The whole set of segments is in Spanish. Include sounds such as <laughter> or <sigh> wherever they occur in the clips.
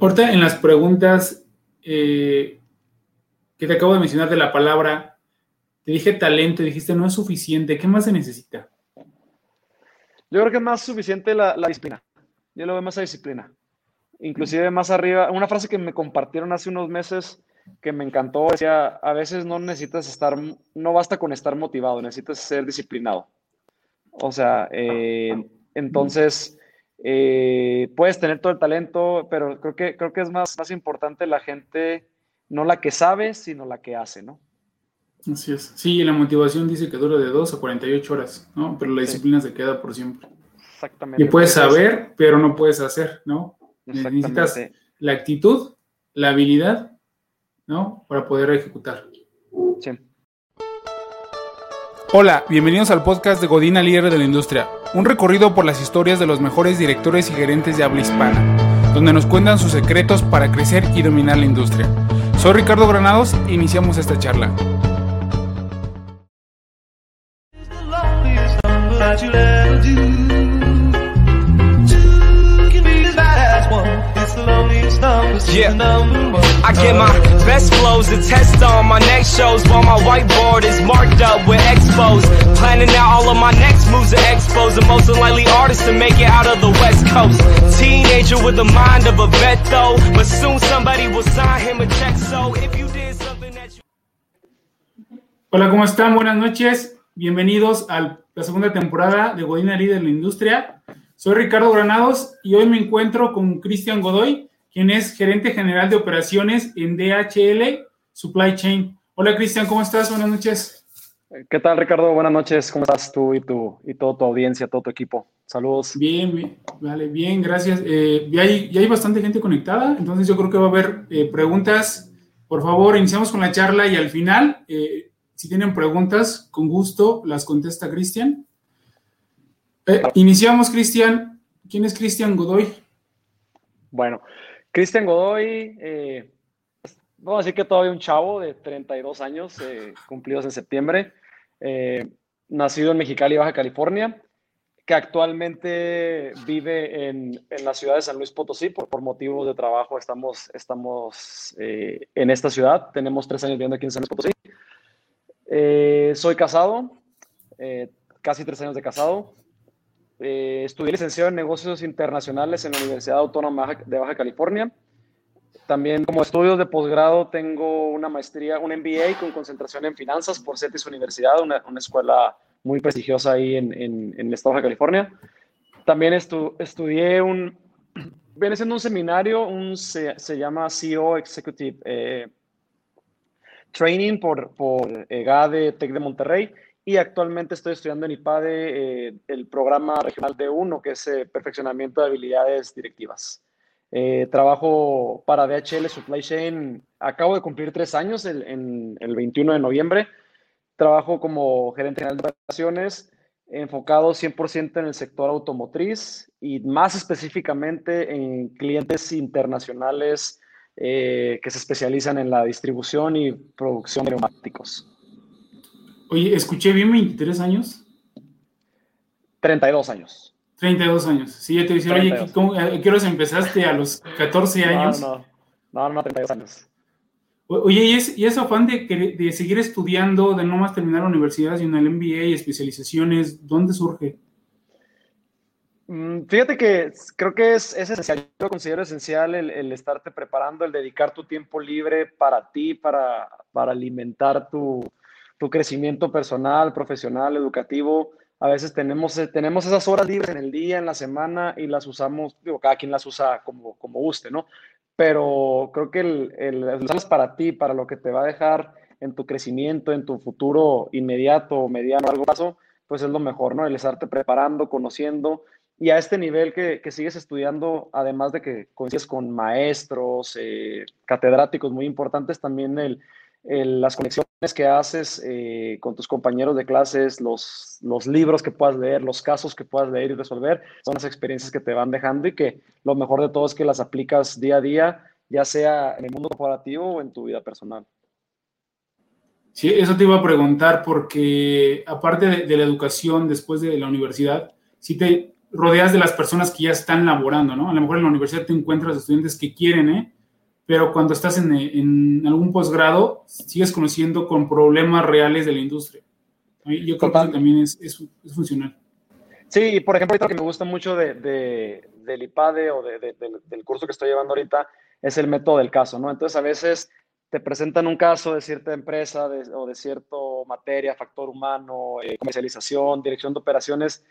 Ahorita en las preguntas eh, que te acabo de mencionar de la palabra, te dije talento, dijiste no es suficiente, ¿qué más se necesita? Yo creo que es más suficiente la, disciplina. Yo lo veo más a disciplina. Inclusive más arriba, una frase que me compartieron hace unos meses que me encantó, decía, a veces no necesitas estar, no basta con estar motivado, necesitas ser disciplinado. O sea, eh, entonces, eh, puedes tener todo el talento, pero creo que, creo que es más, más importante la gente, no la que sabe, sino la que hace, ¿no? Así es. Sí, la motivación dice que dura de 2 a 48 horas, ¿no? Pero la disciplina se queda por siempre. Exactamente. Y puedes saber, pero no puedes hacer, ¿no? Necesitas la actitud, la habilidad, ¿no? Para poder ejecutar. Sí. Hola, bienvenidos al podcast de Godina Líder de la Industria, un recorrido por las historias de los mejores directores y gerentes de habla hispana, donde nos cuentan sus secretos para crecer y dominar la industria. Soy Ricardo Granados e iniciamos esta charla. Yeah, I get my best flows to test on my next shows while my whiteboard is marked up with expos. Planning out all of my next moves to expose the most unlikely artist to make it out of the West Coast. Teenager with the mind of a vet though, but soon somebody will sign him a check. So if you did something that you. Hola, ¿cómo están? Buenas noches. Bienvenidos a la segunda temporada de Godina Líder en la Industria. Soy Ricardo Granados y hoy me encuentro con Cristian Godoy, quien es gerente general de operaciones en DHL Supply Chain. Hola Cristian, ¿cómo estás? Buenas noches. ¿Qué tal Ricardo? Buenas noches. ¿Cómo estás tú y, tu, y toda tu audiencia, todo tu equipo? Saludos. Bien, bien vale, bien, gracias. Eh, ya, hay, hay, bastante gente conectada, entonces yo creo que va a haber eh, preguntas. Por favor, iniciamos con la charla y al final, eh, si tienen preguntas, con gusto las contesta Cristian. iniciamos, Cristian. ¿Quién es Cristian Godoy? Bueno, Cristian Godoy, eh, vamos a decir que todavía un chavo de 32 años, eh, cumplidos en septiembre, eh, nacido en Mexicali, Baja California, que actualmente vive en, la ciudad de San Luis Potosí por, por motivos de trabajo. Estamos, estamos en esta ciudad, tenemos tres años viviendo aquí en San Luis Potosí. soy casado, casi tres años de casado. Eh, estudié licenciado en negocios internacionales en la Universidad Autónoma de Baja California. También como estudios de posgrado tengo una maestría, un MBA con concentración en finanzas por CETIS Universidad, una, una escuela muy prestigiosa ahí en, en, en, el estado de California. También estudié un, <clears throat> viene siendo un seminario, un, se, se llama CEO Executive eh, Training por, por EGADE Tech de Monterrey y actualmente estoy estudiando en IPADE eh, el programa regional de 1, que es eh, perfeccionamiento de habilidades directivas. Eh, trabajo para DHL Supply Chain, acabo de cumplir tres años el, en el 21 de noviembre. Trabajo como gerente general de operaciones, enfocado 100% en el sector automotriz y más específicamente en clientes internacionales que se especializan en la distribución y producción de neumáticos. Oye, escuché bien 23 años. 32 años. 32 años. Sí, ya te decía, oye, ¿a qué horas empezaste? ¿A los 14 años? No, no, no, no 32 años. Oye, ¿y, es, ese afán de, de, seguir estudiando, de no más terminar la universidad, sino el MBA y especializaciones, ¿dónde surge? Mm, fíjate que creo que es, es esencial, yo considero esencial el, el, estarte preparando, el dedicar tu tiempo libre para ti, para, para alimentar tu, tu crecimiento personal, profesional, educativo. A veces tenemos, eh, tenemos esas horas libres en el día, en la semana y las usamos, digo, cada quien las usa como, como guste, ¿no? Pero creo que el, el, para ti, para lo que te va a dejar en tu crecimiento, en tu futuro inmediato, mediano, largo plazo, pues es lo mejor, ¿no? El estarte preparando, conociendo y a este nivel que, que sigues estudiando, además de que coincides con maestros, eh, catedráticos muy importantes, también el, las conexiones que haces eh, con tus compañeros de clases, los, los libros que puedas leer, los casos que puedas leer y resolver, son las experiencias que te van dejando y que lo mejor de todo es que las aplicas día a día, ya sea en el mundo corporativo o en tu vida personal. Sí, eso te iba a preguntar porque aparte de, la educación después de la universidad, si te rodeas de las personas que ya están laborando, ¿no? A lo mejor en la universidad te encuentras estudiantes que quieren, ¿eh? Pero cuando estás en, en algún posgrado, sigues conociendo con problemas reales de la industria. Yo creo que también es, es, funcional. Sí, y por ejemplo, lo que me gusta mucho de, de, del IPADE o de, del curso que estoy llevando ahorita es el método del caso, ¿no? Entonces, a veces te presentan un caso de cierta empresa o de cierta materia, factor humano, eh, comercialización, dirección de operaciones,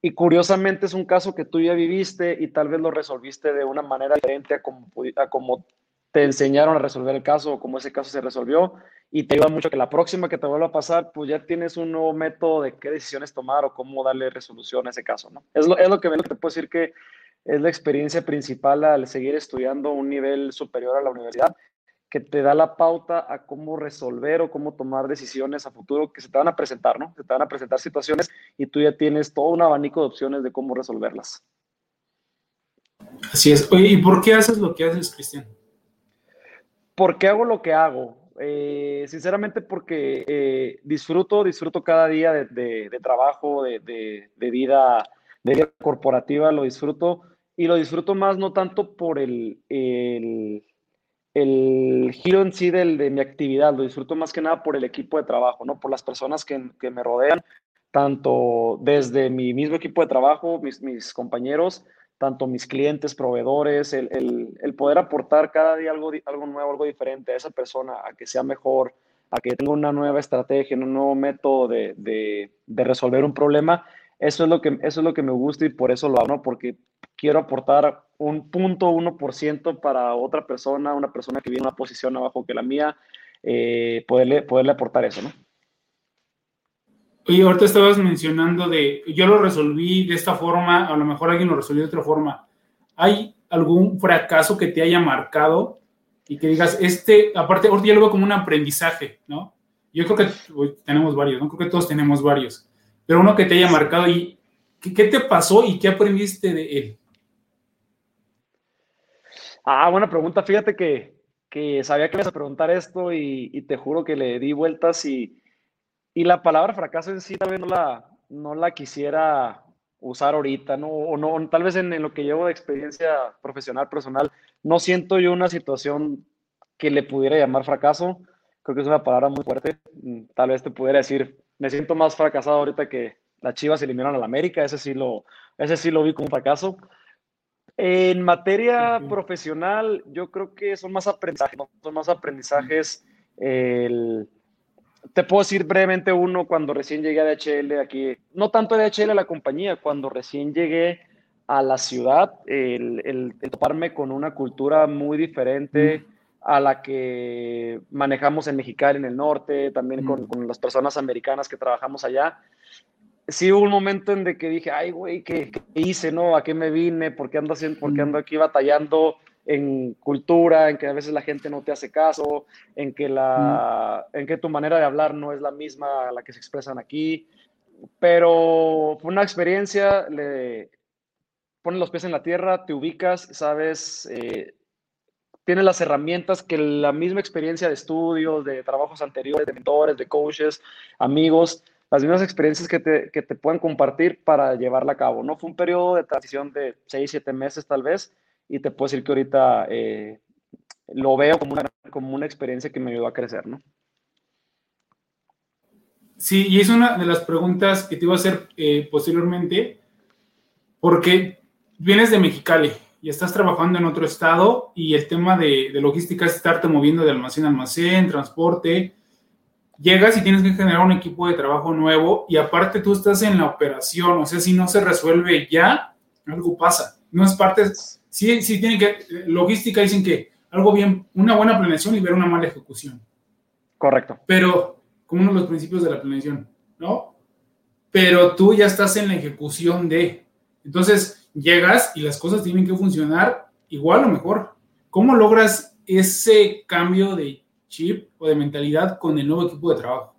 y curiosamente es un caso que tú ya viviste y tal vez lo resolviste de una manera diferente a como, a como te enseñaron a resolver el caso o cómo ese caso se resolvió y te ayuda mucho que la próxima que te vuelva a pasar, pues ya tienes un nuevo método de qué decisiones tomar o cómo darle resolución a ese caso, ¿no? Es lo, es lo que, te puedo decir que es la experiencia principal al seguir estudiando un nivel superior a la universidad que te da la pauta a cómo resolver o cómo tomar decisiones a futuro que se te van a presentar, ¿no? Se te van a presentar situaciones y tú ya tienes todo un abanico de opciones de cómo resolverlas. Así es. ¿y por qué haces lo que haces, Cristian? ¿Por qué hago lo que hago? Eh, sinceramente porque eh, disfruto, disfruto cada día de, trabajo, de, vida, de vida corporativa, lo disfruto y lo disfruto más no tanto por el el giro en sí del, de mi actividad, lo disfruto más que nada por el equipo de trabajo, ¿no? Por las personas que, que me rodean, tanto desde mi mismo equipo de trabajo, mis, mis compañeros, tanto mis clientes, proveedores, el, el, poder aportar cada día algo, algo nuevo, algo diferente a esa persona, a que sea mejor, a que tenga una nueva estrategia, un nuevo método de, de, de resolver un problema, eso es, lo que, eso es lo que me gusta y por eso lo hago. Porque quiero aportar un punto uno por ciento para otra persona, una persona que viene en una posición abajo que la mía, eh, poderle, poderle aportar eso, ¿no? Oye, ahorita estabas mencionando de, yo lo resolví de esta forma, a lo mejor alguien lo resolvió de otra forma. ¿Hay algún fracaso que te haya marcado y que digas, este, aparte, ahorita ya lo veo como un aprendizaje, ¿no? Yo creo que tenemos varios, ¿no? Creo que todos tenemos varios, pero uno que te haya marcado y, ¿qué, te pasó y qué aprendiste de él? Ah, buena pregunta. Fíjate que, que sabía que ibas a preguntar esto y, te juro que le di vueltas y, y, la palabra fracaso en sí tal vez no la, no la quisiera usar ahorita, ¿no? O no, tal vez en, lo que llevo de experiencia profesional, personal, no siento yo una situación que le pudiera llamar fracaso. Creo que es una palabra muy fuerte. Mm, tal vez te pudiera decir, me siento más fracasado ahorita que las Chivas eliminaron al América, ese sí lo, ese sí lo vi como un fracaso. En materia profesional, yo creo que son más aprendizajes, son más aprendizajes. Te puedo decir brevemente uno cuando recién llegué a DHL aquí, no tanto a DHL a la compañía, cuando recién llegué a la ciudad, el, toparme con una cultura muy diferente a la que manejamos en Mexicali, en el norte, también con, con, las personas americanas que trabajamos allá. Sí hubo un momento en de que dije, ay, güey, ¿qué, hice, no? ¿A qué me vine? ¿Por qué ando, haciendo, por ando aquí batallando en cultura, en que a veces la gente no te hace caso, en que, la, en que tu manera de hablar no es la misma a la que se expresan aquí? Pero fue una experiencia, le pones los pies en la tierra, te ubicas, sabes, eh, tienes las herramientas que la misma experiencia de estudios, de trabajos anteriores, de mentores, de coaches, amigos, las mismas experiencias que te, que te pueden compartir para llevarla a cabo. ¿no? Fue un periodo de transición de 6, 7 meses tal vez, y te puedo decir que ahorita eh, lo veo como una, como una experiencia que me ayudó a crecer, ¿no? Sí, y es una de las preguntas que te iba a hacer eh, posteriormente, porque vienes de Mexicali y estás trabajando en otro estado y el tema de, de logística es estarte moviendo de almacén a almacén, transporte, llegas y tienes que generar un equipo de trabajo nuevo y aparte tú estás en la operación, o sea, si no se resuelve ya, algo pasa. No es parte, sí, sí tiene que, logística dicen que algo bien, una buena planeación y ver una mala ejecución. Correcto. Pero, como uno de los principios de la planeación, ¿no? Pero tú ya estás en la ejecución de, entonces llegas y las cosas tienen que funcionar igual o mejor. ¿Cómo logras ese cambio de chip o de mentalidad con el nuevo equipo de trabajo?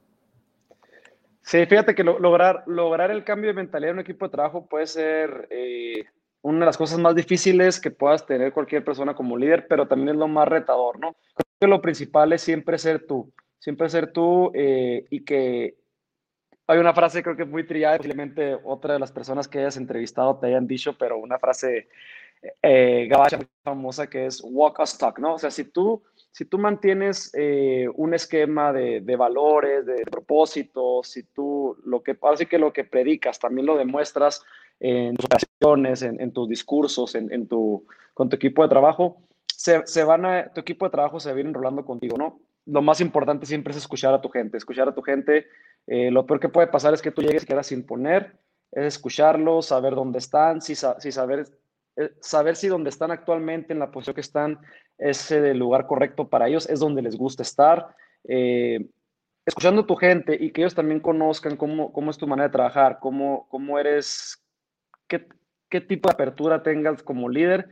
Sí, fíjate que lograr, lograr el cambio de mentalidad en un equipo de trabajo puede ser eh, una de las cosas más difíciles que puedas tener cualquier persona como líder, pero también es lo más retador, ¿no? Creo que lo principal es siempre ser tú, siempre ser tú eh, y que hay una frase creo que muy trillada, posiblemente otra de las personas que hayas entrevistado te hayan dicho, pero una frase eh, gabacha muy famosa que es walk a stock, ¿no? O sea, si tú, si tú mantienes eh, un esquema de, de, valores, de propósitos, si tú lo que, así que lo que predicas también lo demuestras en tus operaciones, en, en tus discursos, en, en, tu, con tu equipo de trabajo, se, se, van a, tu equipo de trabajo se ir enrolando contigo, ¿no? Lo más importante siempre es escuchar a tu gente, escuchar a tu gente. Eh, lo peor que puede pasar es que tú llegues y quieras imponer, es escucharlos, saber dónde están, si, si saber eh, saber si donde están actualmente, en la posición que están, es el lugar correcto para ellos, es donde les gusta estar. Eh, escuchando a tu gente y que ellos también conozcan cómo, cómo es tu manera de trabajar, cómo, cómo eres, qué, qué tipo de apertura tengas como líder.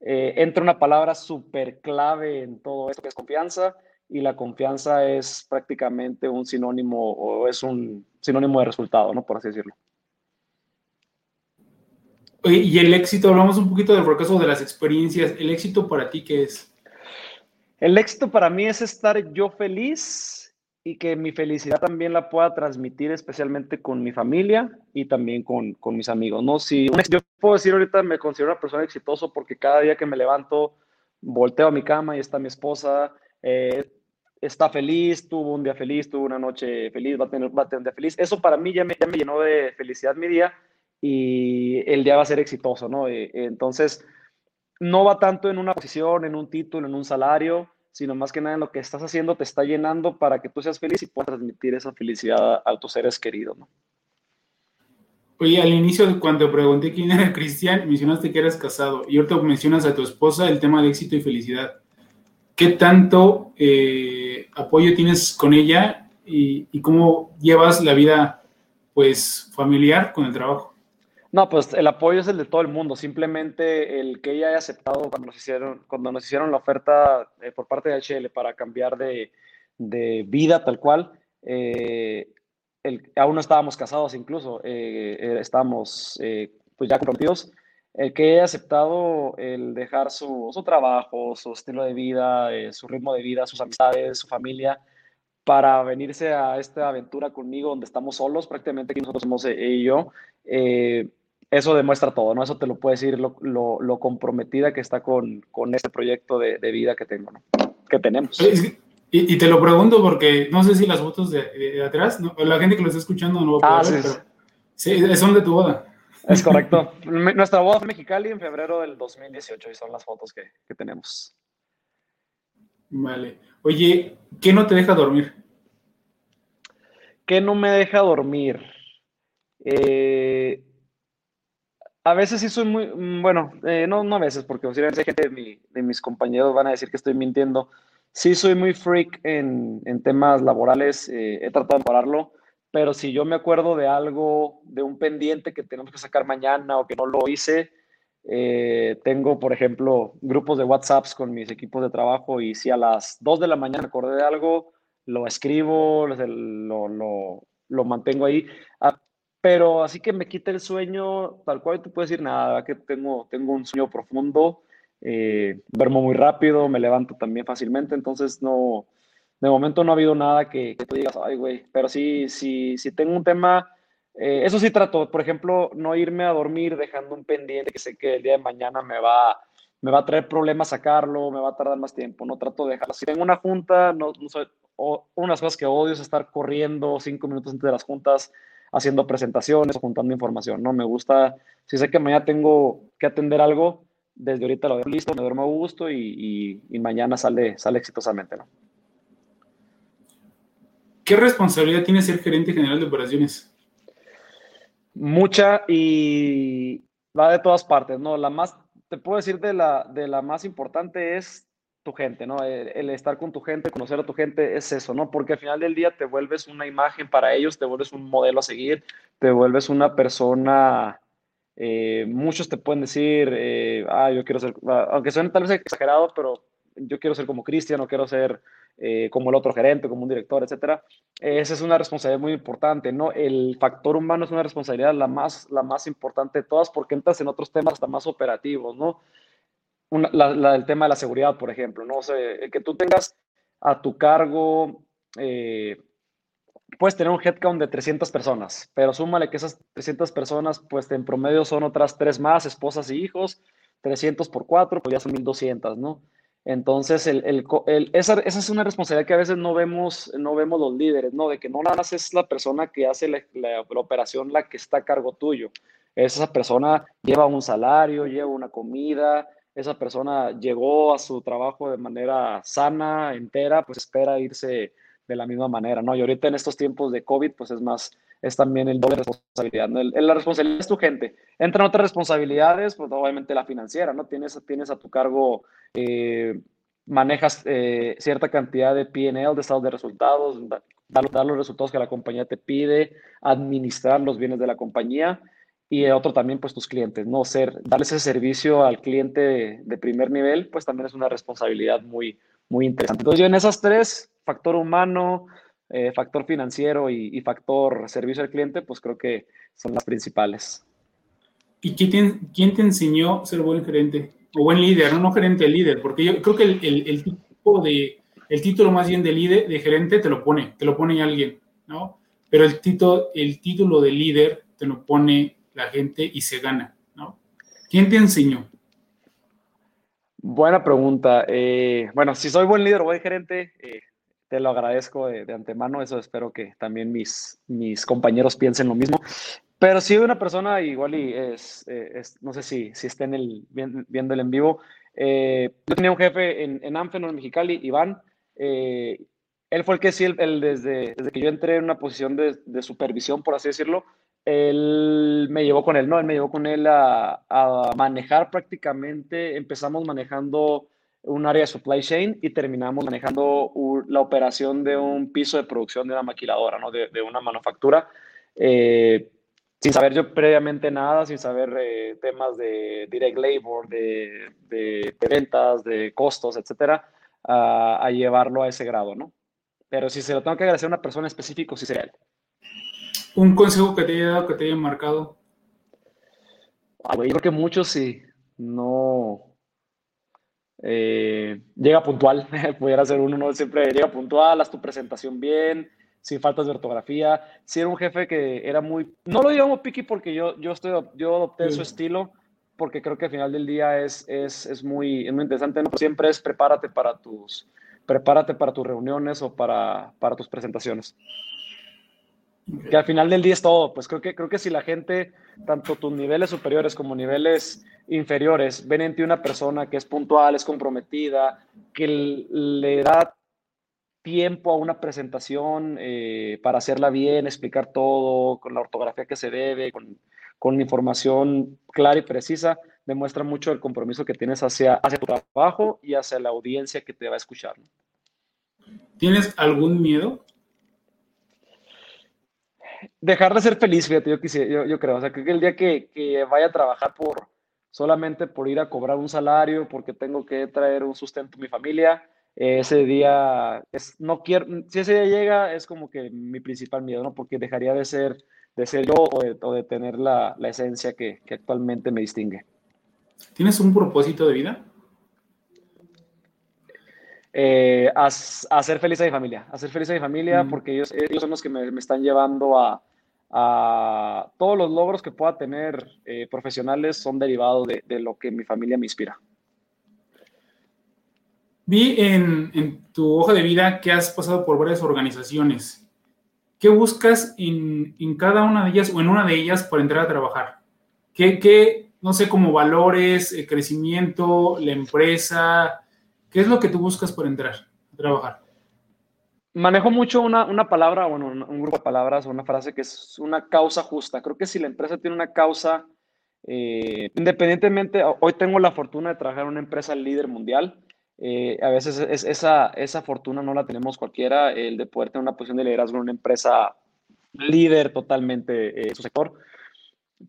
Eh, entra una palabra súper clave en todo esto que es confianza y la confianza es prácticamente un sinónimo o es un sinónimo de resultado, ¿no? Por así decirlo. Y el éxito, hablamos un poquito del fracaso de las experiencias. ¿El éxito para ti qué es? El éxito para mí es estar yo feliz y que mi felicidad también la pueda transmitir especialmente con mi familia y también con, con mis amigos, ¿no? Si yo puedo decir ahorita me considero una persona exitosa porque cada día que me levanto volteo a mi cama y está mi esposa, eh, está feliz, tuvo un día feliz, tuvo una noche feliz, va a tener, va a tener un día feliz. Eso para mí ya me, ya me llenó de felicidad mi día y el día va a ser exitoso, ¿no? Eh, entonces, no va tanto en una posición, en un título, en un salario, sino más que nada en lo que estás haciendo te está llenando para que tú seas feliz y puedas transmitir esa felicidad a tus seres queridos, ¿no? Oye, al inicio, cuando pregunté quién era Cristian, mencionaste que eras casado y ahorita mencionas a tu esposa el tema de éxito y felicidad. ¿Qué tanto eh, apoyo tienes con ella y, y cómo llevas la vida pues familiar con el trabajo? No, pues el apoyo es el de todo el mundo. Simplemente el que ella haya aceptado cuando nos hicieron, cuando nos hicieron la oferta eh, por parte de HL para cambiar de, de vida tal cual. Eh, aún no estábamos casados incluso, eh, eh estábamos pues ya comprometidos. El que haya aceptado el dejar su, su trabajo, su estilo de vida, su ritmo de vida, sus amistades, su familia, para venirse a esta aventura conmigo donde estamos solos, prácticamente aquí nosotros somos ella y yo. Eh, eso demuestra todo, ¿no? Eso te lo puede decir lo, lo, lo comprometida que está con, con este proyecto de, de, vida que tengo, ¿no? Que tenemos. Y, y, te lo pregunto porque no sé si las fotos de, de atrás, ¿no? la gente que lo está escuchando no lo puede ah, ver, sí, pero sí, son de tu boda. Es correcto. <laughs> Nuestra boda fue en Mexicali en febrero del 2018 y son las fotos que, que tenemos. Vale. Oye, ¿qué no te deja dormir? ¿Qué no me deja dormir? Eh, a veces sí soy muy, mm, bueno, eh, no, no a veces, porque posiblemente gente de, mi, de, mis compañeros van a decir que estoy mintiendo. Sí soy muy freak en, temas laborales, eh, he tratado de pararlo, pero si yo me acuerdo de algo, de un pendiente que tenemos que sacar mañana o que no lo hice, eh, tengo, por ejemplo, grupos de WhatsApps con mis equipos de trabajo y si a las 2 de la mañana acordé de algo, lo escribo, lo, lo, lo mantengo ahí. Pero así que me quita el sueño, tal cual te puedo decir nada, que tengo, tengo un sueño profundo, eh, duermo muy rápido, me levanto también fácilmente, entonces no, de momento no ha habido nada que, que tú digas, ay, güey, pero sí, sí, sí tengo un tema, eh, eso sí trato, por ejemplo, no irme a dormir dejando un pendiente que sé que el día de mañana me va, me va a traer problemas sacarlo, me va a tardar más tiempo, no trato de dejarlo. Si tengo una junta, no, no soy, o, unas cosas que odio es estar corriendo cinco minutos antes de las juntas, haciendo presentaciones o juntando información, ¿no? Me gusta, si sé que mañana tengo que atender algo, desde ahorita lo veo listo, me duermo a gusto y, y, y mañana sale, sale exitosamente, ¿no? ¿Qué responsabilidad tiene ser gerente general de operaciones? Mucha y va de todas partes, ¿no? La más, te puedo decir de la, de la más importante es tu gente, ¿no? El, el, estar con tu gente, conocer a tu gente es eso, ¿no? Porque al final del día te vuelves una imagen para ellos, te vuelves un modelo a seguir, te vuelves una persona, eh, muchos te pueden decir, eh, ah, yo quiero ser, aunque suene tal vez exagerado, pero yo quiero ser como Cristian, o quiero ser eh, como el otro gerente, como un director, etcétera. esa es una responsabilidad muy importante, ¿no? El factor humano es una responsabilidad la más, la más importante de todas porque entras en otros temas hasta más operativos, ¿no? Una, la, la, el tema de la seguridad, por ejemplo, ¿no? O sea, que tú tengas a tu cargo, eh, puedes tener un headcount de 300 personas, pero súmale que esas 300 personas, pues en promedio son otras tres más, esposas y hijos, 300 por 4, pues ya son 1200, ¿no? Entonces, el, el, esa, esa, es una responsabilidad que a veces no vemos, no vemos los líderes, ¿no? De que no nada más es la persona que hace la, la, operación la que está a cargo tuyo. Esa persona lleva un salario, lleva una comida, esa persona llegó a su trabajo de manera sana, entera, pues espera irse de la misma manera, ¿no? Y ahorita en estos tiempos de COVID, pues es más, es también el doble responsabilidad. ¿no? la responsabilidad es tu gente. Entran otras responsabilidades, pues obviamente la financiera, ¿no? Tienes, tienes a tu cargo, eh, manejas eh, cierta cantidad de PNL, de estados de resultados, dar, los resultados que la compañía te pide, administrar los bienes de la compañía y otro también, pues tus clientes, ¿no? Ser, darle ese servicio al cliente de, de primer nivel, pues también es una responsabilidad muy, muy interesante. Entonces yo en esas tres factor humano, eh, factor financiero y, factor servicio al cliente, pues creo que son las principales. ¿Y quién te, quién te enseñó ser buen gerente? O buen líder, no, no gerente, líder, porque yo creo que el, el, tipo de, el título más bien de líder, de gerente, te lo pone, te lo pone alguien, ¿no? Pero el, título, el título de líder te lo pone la gente y se gana, ¿no? ¿Quién te enseñó? Buena pregunta. Eh, bueno, si soy buen líder buen gerente, eh, te lo agradezco de, antemano, eso espero que también mis, mis compañeros piensen lo mismo. Pero si una persona igual y es, eh, no sé si, si está en el, viendo el en vivo, yo tenía un jefe en, en Mexicali, Iván, él fue el que sí, el, desde, desde, que yo entré en una posición de, de, supervisión, por así decirlo, él me llevó con él, ¿no? Él me llevó con él a, manejar prácticamente, empezamos manejando un área de supply chain y terminamos manejando la operación de un piso de producción de una maquiladora, ¿no? de, una manufactura, eh, sin saber yo previamente nada, sin saber eh, temas de direct labor, de, de, ventas, de costos, etcétera, a, a, llevarlo a ese grado, ¿no? Pero si se lo tengo que agradecer a una persona específica, sí sería él. ¿Un consejo que te haya dado, que te haya marcado? Ah, yo creo que muchos sí. No, eh, llega puntual, <laughs> pudiera ser uno, no siempre llega puntual, haz tu presentación bien, sin faltas de ortografía. Si era un jefe que era muy, no lo digamos picky porque yo, yo, estoy, yo adopté su estilo, porque creo que al final del día es, es, es muy, es muy interesante, ¿no? siempre es prepárate para tus, prepárate para tus reuniones o para, para tus presentaciones. Que al final del día es todo, pues creo que, creo que si la gente, tanto tus niveles superiores como niveles inferiores, ven en ti una persona que es puntual, es comprometida, que le da tiempo a una presentación eh, para hacerla bien, explicar todo, con la ortografía que se debe, con, con información clara y precisa, demuestra mucho el compromiso que tienes hacia, hacia tu trabajo y hacia la audiencia que te va a escuchar. ¿Tienes algún miedo dejar de ser feliz, fíjate, yo, quisiera, yo, yo creo. O sea, creo que el día que, que, vaya a trabajar por solamente por ir a cobrar un salario, porque tengo que traer un sustento a mi familia, ese día, es, no quiero, si ese día llega, es como que mi principal miedo, ¿no? Porque dejaría de ser, de ser yo o de, o de tener la, la esencia que, que actualmente me distingue. ¿Tienes un propósito de vida? Eh, a, a, hacer feliz a mi familia, a hacer feliz a mi familia, mm. porque ellos, ellos, son los que me, me están llevando a, a, todos los logros que pueda tener eh, profesionales son derivados de, de, lo que mi familia me inspira. Vi en, en, tu hoja de vida que has pasado por varias organizaciones. ¿Qué buscas en, en, cada una de ellas o en una de ellas para entrar a trabajar? ¿Qué, qué no sé, como valores, eh, crecimiento, la empresa, ¿Qué es lo que tú buscas por entrar a trabajar? Manejo mucho una, una palabra, bueno, un, grupo de palabras o una frase que es una causa justa. Creo que si la empresa tiene una causa, eh, independientemente, hoy tengo la fortuna de trabajar en una empresa líder mundial. Eh, a veces es, esa, esa fortuna no la tenemos cualquiera, el de poder tener una posición de liderazgo en una empresa líder totalmente en eh, su sector.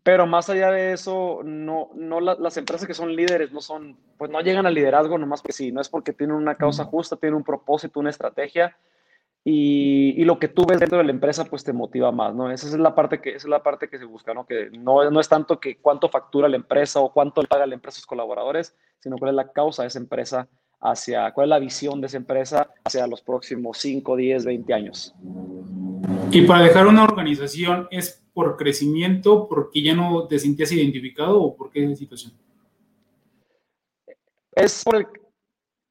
Pero más allá de eso, no, no las empresas que son líderes no son, pues no llegan al liderazgo nomás que sí, no es porque tienen una causa justa, tienen un propósito, una estrategia y, y, lo que tú ves dentro de la empresa pues te motiva más, ¿no? Esa es la parte que, esa es la parte que se busca, ¿no? Que no, no es tanto que cuánto factura la empresa o cuánto le paga la empresa a sus colaboradores, sino cuál es la causa de esa empresa hacia, cuál es la visión de esa empresa hacia los próximos 5, 10, 20 años. Y para dejar una organización, ¿es por crecimiento, porque ya no te sentías identificado o por qué situación? Es por el,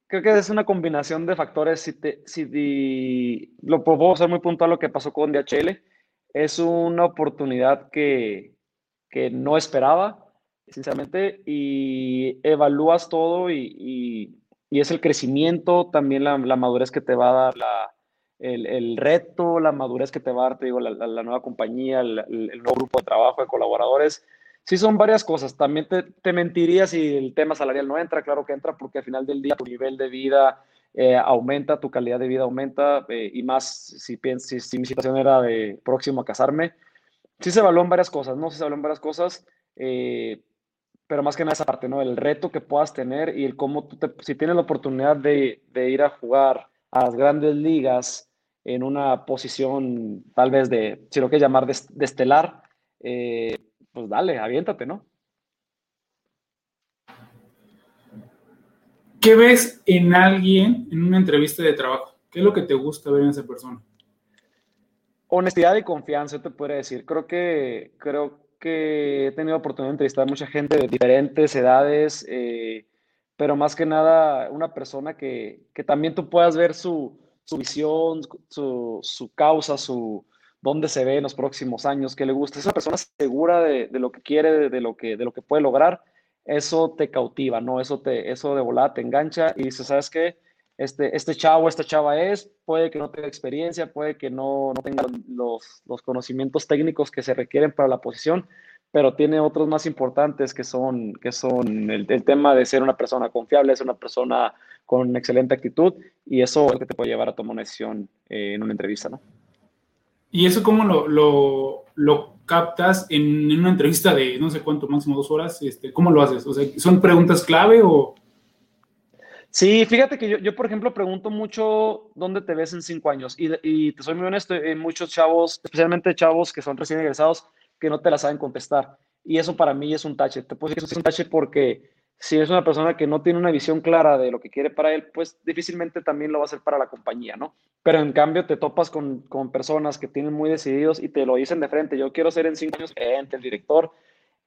creo que es una combinación de factores. Si, te, si lo puedo ser muy puntual lo que pasó con DHL, es una oportunidad que, que no esperaba, sinceramente, y evalúas todo y, y, y es el crecimiento, también la, madurez que te va a dar el, reto, la madurez que te va a dar, te digo, la, nueva compañía, el, nuevo grupo de trabajo de colaboradores. Sí, son varias cosas. También te, te, mentiría si el tema salarial no entra. Claro que entra porque al final del día tu nivel de vida eh, aumenta, tu calidad de vida aumenta eh, y más si, si, si, mi situación era de próximo a casarme. Sí se evaluó en varias cosas, ¿no? Se evaluó en varias cosas, eh, pero más que nada esa parte, ¿no? El reto que puedas tener y el cómo tú te, si tienes la oportunidad de, de ir a jugar a las grandes ligas en una posición tal vez de, si lo quieres llamar, de, de estelar, eh, pues dale, aviéntate, ¿no? ¿Qué ves en alguien en una entrevista de trabajo? ¿Qué es lo que te gusta ver en esa persona? Honestidad y confianza, te podría decir. Creo que, creo que he tenido oportunidad de entrevistar a mucha gente de diferentes edades, eh, pero más que nada una persona que, que también tú puedas ver su, su visión, su, su causa, su, dónde se ve en los próximos años, qué le gusta. Es una persona segura de, de lo que quiere, de, de, lo que, de lo que puede lograr. Eso te cautiva, ¿no? Eso, te, eso de volada te engancha y dices, ¿sabes qué? Este, este chavo, esta chava es, puede que no tenga experiencia, puede que no, no tenga los, los conocimientos técnicos que se requieren para la posición, pero tiene otros más importantes que son, que son el, el, tema de ser una persona confiable, ser una persona con excelente actitud y eso es lo que te puede llevar a tomar una decisión eh, en una entrevista, ¿no? ¿Y eso cómo lo, lo, lo captas en, en, una entrevista de no sé cuánto, máximo dos horas? Este, ¿Cómo lo haces? O sea, ¿son preguntas clave o...? Sí, fíjate que yo, yo, por ejemplo, pregunto mucho dónde te ves en cinco años. Y, y te soy muy honesto, hay muchos chavos, especialmente chavos que son recién egresados, que no te la saben contestar. Y eso para mí es un tache. Te puedo decir que eso es un tache porque si es una persona que no tiene una visión clara de lo que quiere para él, pues difícilmente también lo va a hacer para la compañía, ¿no? Pero en cambio te topas con, con personas que tienen muy decididos y te lo dicen de frente, yo quiero ser en cinco años gerente, el director,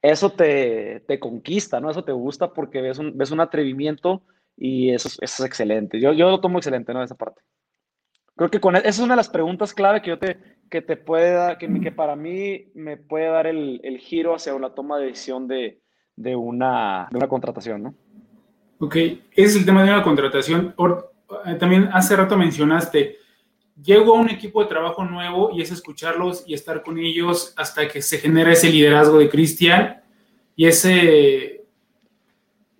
eso te, te, conquista, ¿no? Eso te gusta porque ves un, ves un atrevimiento y eso, eso es excelente. Yo, yo lo tomo excelente, ¿no? Esa parte. Creo que con esa es una de las preguntas clave que yo te, que te puede dar, que, que para mí me puede dar el, el giro hacia una toma de decisión de, de una, de una contratación, ¿no? Ok, ese es el tema de una contratación. Eh, también hace rato mencionaste, llego a un equipo de trabajo nuevo y es escucharlos y estar con ellos hasta que se genera ese liderazgo de Cristian y ese,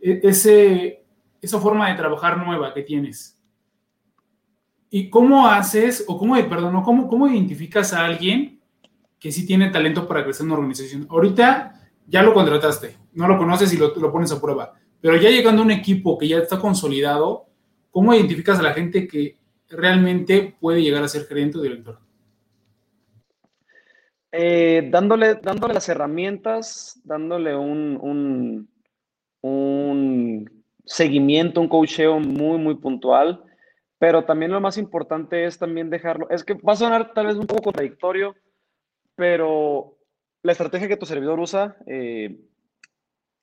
e, ese, esa forma de trabajar nueva que tienes. ¿Y cómo haces, o cómo, perdón, cómo, cómo identificas a alguien que sí tiene talento para crecer en una organización? Ahorita ya lo contrataste, no lo conoces y lo, lo, pones a prueba. Pero ya llegando a un equipo que ya está consolidado, ¿cómo identificas a la gente que realmente puede llegar a ser gerente o director? Eh, dándole, dándole las herramientas, dándole un, un, un, seguimiento, un coacheo muy, muy puntual, pero también lo más importante es también dejarlo, es que va a sonar tal vez un poco contradictorio, pero la estrategia que tu servidor usa, eh,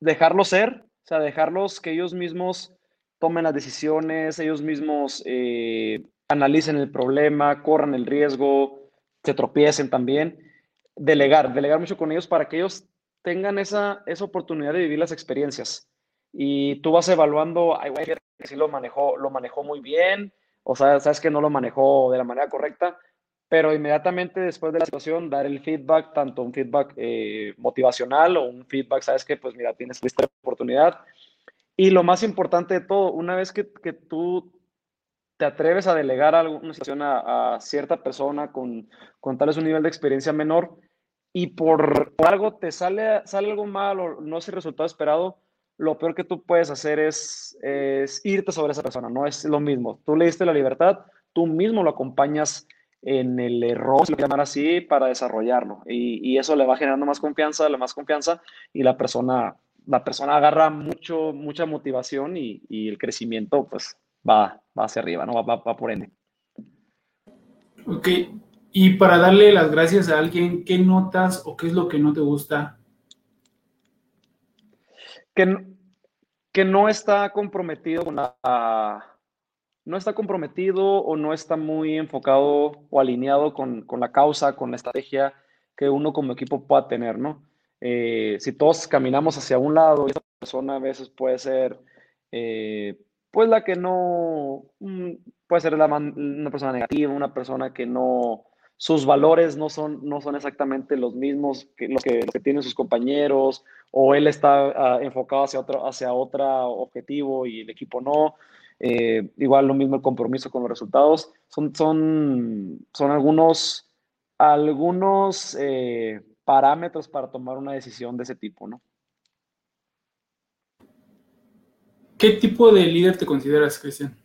dejarlo ser, o sea, dejarlos que ellos mismos tomen las decisiones, ellos mismos eh, analicen el problema, corran el riesgo, se tropiecen también. Delegar, delegar mucho con ellos para que ellos tengan esa, esa oportunidad de vivir las experiencias. Y tú vas evaluando, ay, güey, que sí lo manejó, lo manejó muy bien, o sea, sabes que no lo manejó de la manera correcta, pero inmediatamente después de la situación dar el feedback, tanto un feedback eh, motivacional o un feedback, sabes que pues mira, tienes esta oportunidad. Y lo más importante de todo, una vez que, que tú te atreves a delegar alguna situación a, a cierta persona con, con tal vez un nivel de experiencia menor y por, algo te sale, sale algo mal o no es el resultado esperado, lo peor que tú puedes hacer es, irte sobre esa persona, no es lo mismo. Tú le diste la libertad, tú mismo lo acompañas en el error, si lo llamar así, para desarrollarlo. Y, eso le va generando más confianza, le más confianza y la persona, la persona agarra mucho, mucha motivación y, y el crecimiento pues va, va hacia arriba, ¿no? Va, va, va, por ende. Ok. Y para darle las gracias a alguien, ¿qué notas o qué es lo que no te gusta? Que, que no está comprometido con la... No está comprometido o no está muy enfocado o alineado con, con la causa, con la estrategia que uno como equipo pueda tener, ¿no? Eh, si todos caminamos hacia un lado, esa persona a veces puede ser, eh, pues la que no, mm, puede ser una persona negativa, una persona que no, sus valores no son, no son exactamente los mismos que los que, tienen sus compañeros, o él está ah, enfocado hacia otro, hacia otro objetivo y el equipo no. Eh, igual lo mismo el compromiso con los resultados. Son, son, son algunos, algunos parámetros para tomar una decisión de ese tipo, ¿no? ¿Qué tipo de líder te consideras, Cristian?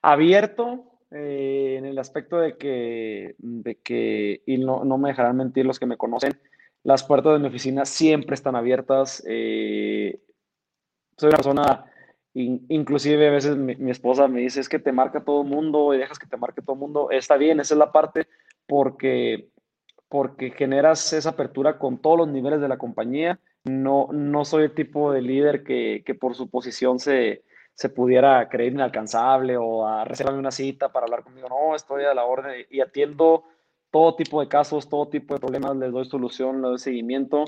Abierto, eh, en el aspecto de que, de que y no, me dejarán mentir los que me conocen, las puertas de mi oficina siempre están abiertas. Eh, soy una persona, inclusive a veces mi, mi, esposa me dice, es que te marca todo el mundo y dejas que te marque todo el mundo. Está bien, esa es la parte, porque porque generas esa apertura con todos los niveles de la compañía. No, no soy el tipo de líder que, por su posición se, pudiera creer inalcanzable o a reservarme una cita para hablar conmigo. No, estoy a la orden y atiendo todo tipo de casos, todo tipo de problemas, les doy solución, les doy seguimiento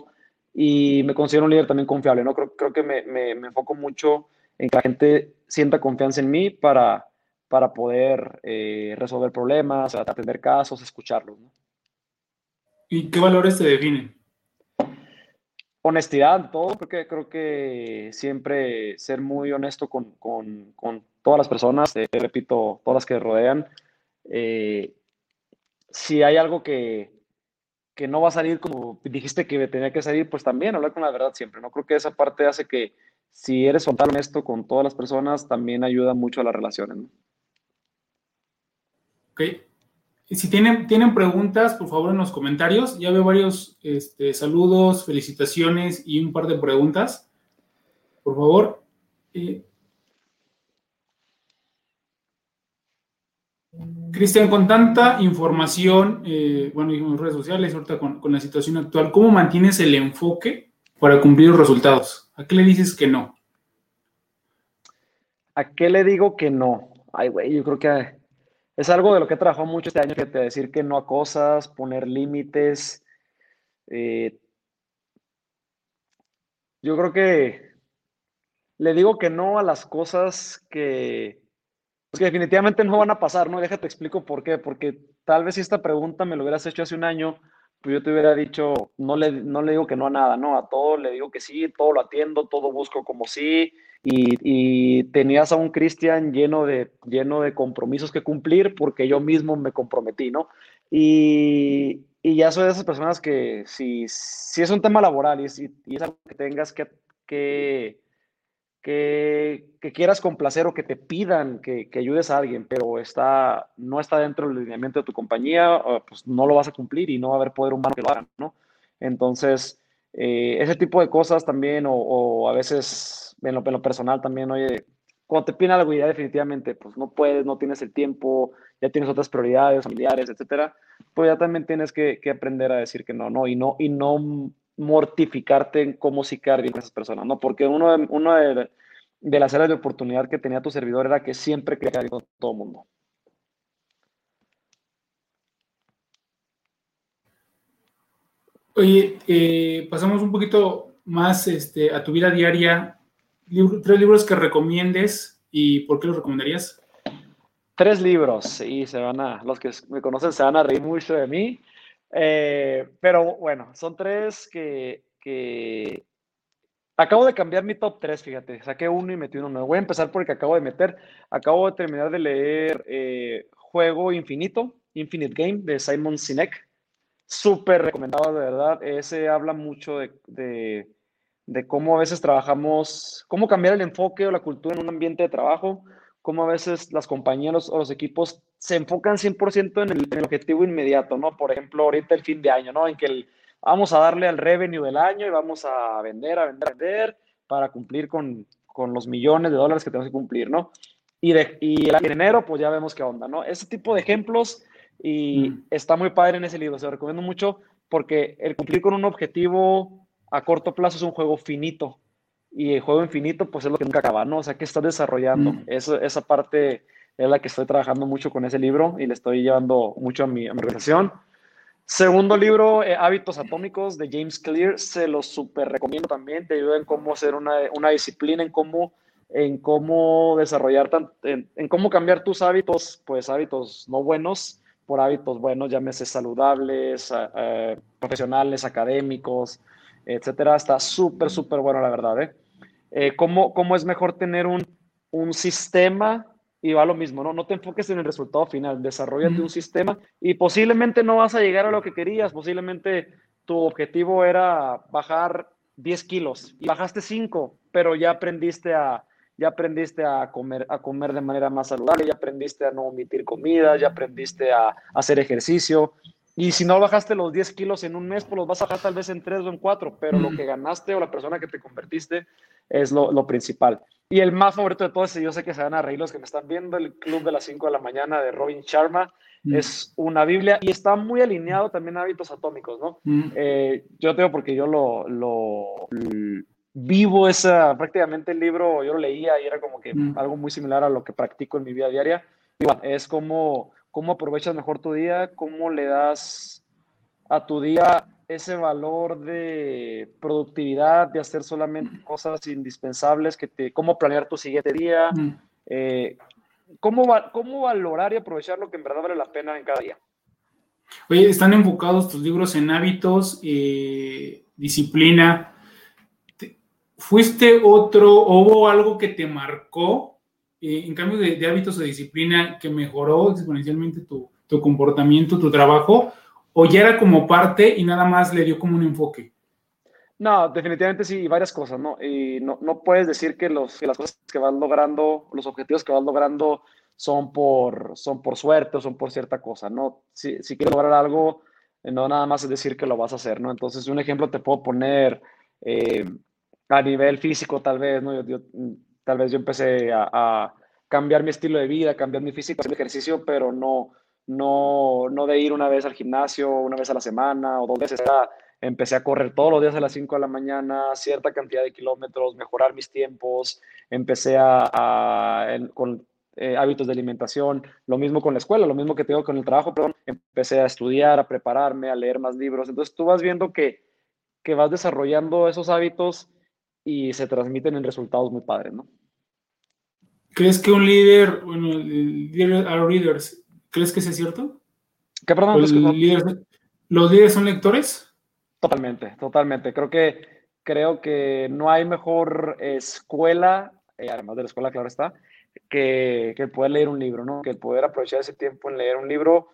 y me considero un líder también confiable. ¿no? Creo, creo que me, enfoco mucho en que la gente sienta confianza en mí para, para poder eh, resolver problemas, atender casos, escucharlos. ¿no? ¿Y qué valores te definen? Honestidad, todo. Creo que, creo que siempre ser muy honesto con, todas las personas, te repito, todas las que rodean. Eh, si hay algo que, no va a salir como dijiste que tenía que salir, pues también hablar con la verdad siempre. No creo que esa parte hace que si eres frontal honesto con todas las personas, también ayuda mucho a las relaciones. ¿no? Ok, si tienen, tienen preguntas, por favor, en los comentarios. Ya veo varios este, saludos, felicitaciones y un par de preguntas. Por favor. Cristian, con tanta información, eh, bueno, en redes sociales, ahorita con, con, la situación actual, ¿cómo mantienes el enfoque para cumplir los resultados? ¿A qué le dices que no? ¿A qué le digo que no? Ay, güey, yo creo que es algo de lo que he trabajado mucho este año, que te decir que no a cosas, poner límites. Eh, yo creo que le digo que no a las cosas que, pues, que definitivamente no van a pasar, ¿no? Déjate explico por qué. Porque tal vez si esta pregunta me lo hubieras hecho hace un año, pues yo te hubiera dicho, no le, no le digo que no a nada, ¿no? A todo le digo que sí, todo lo atiendo, todo busco como sí, y, tenías a un Cristian lleno de, lleno de compromisos que cumplir porque yo mismo me comprometí, ¿no? Y, y ya soy de esas personas que si, si es un tema laboral y, y es algo que tengas que, que, que, quieras complacer o que te pidan que, que, ayudes a alguien, pero está, no está dentro del lineamiento de tu compañía, pues no lo vas a cumplir y no va a haber poder humano que lo hagan, ¿no? Entonces, eh, ese tipo de cosas también, o, a veces en lo, personal también, oye, cuando te piden algo ya definitivamente pues no puedes, no tienes el tiempo, ya tienes otras prioridades familiares, etcétera, pues ya también tienes que, aprender a decir que no, no, y no, y no mortificarte en cómo quedar bien con esas personas, ¿no? Porque uno, uno de, de las áreas de oportunidad que tenía tu servidor era que siempre quería con todo el mundo. Oye, eh, pasamos un poquito más este, a tu vida diaria tres libros que recomiendes y por qué los recomendarías. Tres libros, y se van a, los que me conocen se van a reír mucho de mí, eh, pero bueno, son tres que, que, acabo de cambiar mi top tres, fíjate, saqué uno y metí uno nuevo. Voy a empezar por el que acabo de meter. Acabo de terminar de leer eh, Juego Infinito, Infinite Game, de Simon Sinek. Súper recomendado, de verdad. Ese habla mucho de de cómo a veces trabajamos, cómo cambiar el enfoque o la cultura en un ambiente de trabajo, cómo a veces las compañeros o los equipos se enfocan 100% en el, en el, objetivo inmediato, ¿no? Por ejemplo, ahorita el fin de año, ¿no? En que el, vamos a darle al revenue del año y vamos a vender, a vender, a vender para cumplir con, con los millones de dólares que tenemos que cumplir, ¿no? Y, de, y en enero, pues ya vemos qué onda, ¿no? Ese tipo de ejemplos y mm. está muy padre en ese libro, se lo recomiendo mucho porque el cumplir con un objetivo a corto plazo es un juego finito y el juego infinito pues es lo que nunca acaba, ¿no? O sea, que estás desarrollando. Mm. Eso, esa parte es la que estoy trabajando mucho con ese libro y le estoy llevando mucho a mi, a mi organización. Segundo libro, eh, Hábitos Atómicos de James Clear, se lo súper recomiendo también, te ayuda en cómo hacer una, una disciplina, en cómo, en cómo desarrollar, en, en, cómo cambiar tus hábitos, pues hábitos no buenos por hábitos buenos, llámese saludables, eh, profesionales, académicos, etcétera. Está súper, súper bueno, la verdad. ¿eh? Eh, ¿cómo, ¿cómo, es mejor tener un, un sistema y va lo mismo, ¿no? No te enfoques en el resultado final, desarrollate un sistema y posiblemente no vas a llegar a lo que querías, posiblemente tu objetivo era bajar 10 kilos y bajaste 5, pero ya aprendiste a, ya aprendiste a comer, a comer de manera más saludable, ya aprendiste a no omitir comida, ya aprendiste a, a hacer ejercicio. Y si no bajaste los 10 kilos en un mes, pues los vas a bajar tal vez en 3 o en 4, pero lo que ganaste o la persona que te convertiste es lo, lo, principal. Y el más favorito de todos, yo sé que se van a reír los que me están viendo, el Club de las 5 de la mañana de Robin Sharma, es una Biblia y está muy alineado también a hábitos atómicos, ¿no? Eh, yo tengo porque yo lo, lo, vivo esa, prácticamente el libro, yo lo leía y era como que algo muy similar a lo que practico en mi vida diaria. es como cómo aprovechas mejor tu día, cómo le das a tu día ese valor de productividad, de hacer solamente cosas indispensables, que te, cómo planear tu siguiente día, eh, cómo, cómo valorar y aprovechar lo que en verdad vale la pena en cada día. Oye, están enfocados tus libros en hábitos, eh, disciplina. ¿Fuiste otro, o hubo algo que te marcó eh, en cambio de, hábitos de disciplina que mejoró exponencialmente tu, tu comportamiento, tu trabajo? ¿O ya era como parte y nada más le dio como un enfoque? No, definitivamente sí, varias cosas, ¿no? Y no, no puedes decir que, los, que las cosas que vas logrando, los objetivos que vas logrando son por, son por suerte o son por cierta cosa, ¿no? Si, si quieres lograr algo, eh, no nada más es decir que lo vas a hacer, ¿no? Entonces, un ejemplo te puedo poner eh, a nivel físico, tal vez, ¿no? Yo, tal vez yo empecé a, a, cambiar mi estilo de vida, cambiar mi físico, hacer ejercicio, pero no, no, no de ir una vez al gimnasio, una vez a la semana o dos veces. empecé a correr todos los días a las 5 de la mañana, cierta cantidad de kilómetros, mejorar mis tiempos, empecé a, con eh, hábitos de alimentación, lo mismo con la escuela, lo mismo que tengo con el trabajo, perdón, empecé a estudiar, a prepararme, a leer más libros. Entonces tú vas viendo que, que vas desarrollando esos hábitos y se transmiten en resultados muy padres, ¿no? ¿Crees que un líder, bueno, líder a readers ¿Crees que es cierto? ¿Qué, perdón? ¿Los, líderes, son lectores? Totalmente, totalmente. Creo que, creo que no hay mejor escuela, eh, además de la escuela, claro está, que, que poder leer un libro, ¿no? Que el poder aprovechar ese tiempo en leer un libro.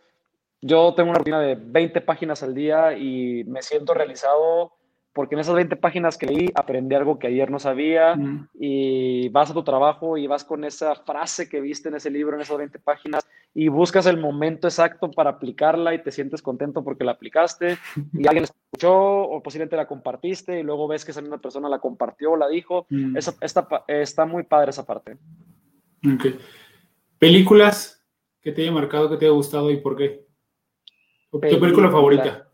Yo tengo una rutina de 20 páginas al día y me siento realizado porque en esas 20 páginas que leí aprendí algo que ayer no sabía y vas a tu trabajo y vas con esa frase que viste en ese libro, en esas 20 páginas y buscas el momento exacto para aplicarla y te sientes contento porque la aplicaste y alguien la escuchó o posiblemente la compartiste y luego ves que esa misma persona la compartió, la dijo. está, está, muy padre esa parte. ¿Películas que te haya marcado, que te haya gustado y por qué? ¿Tu película favorita?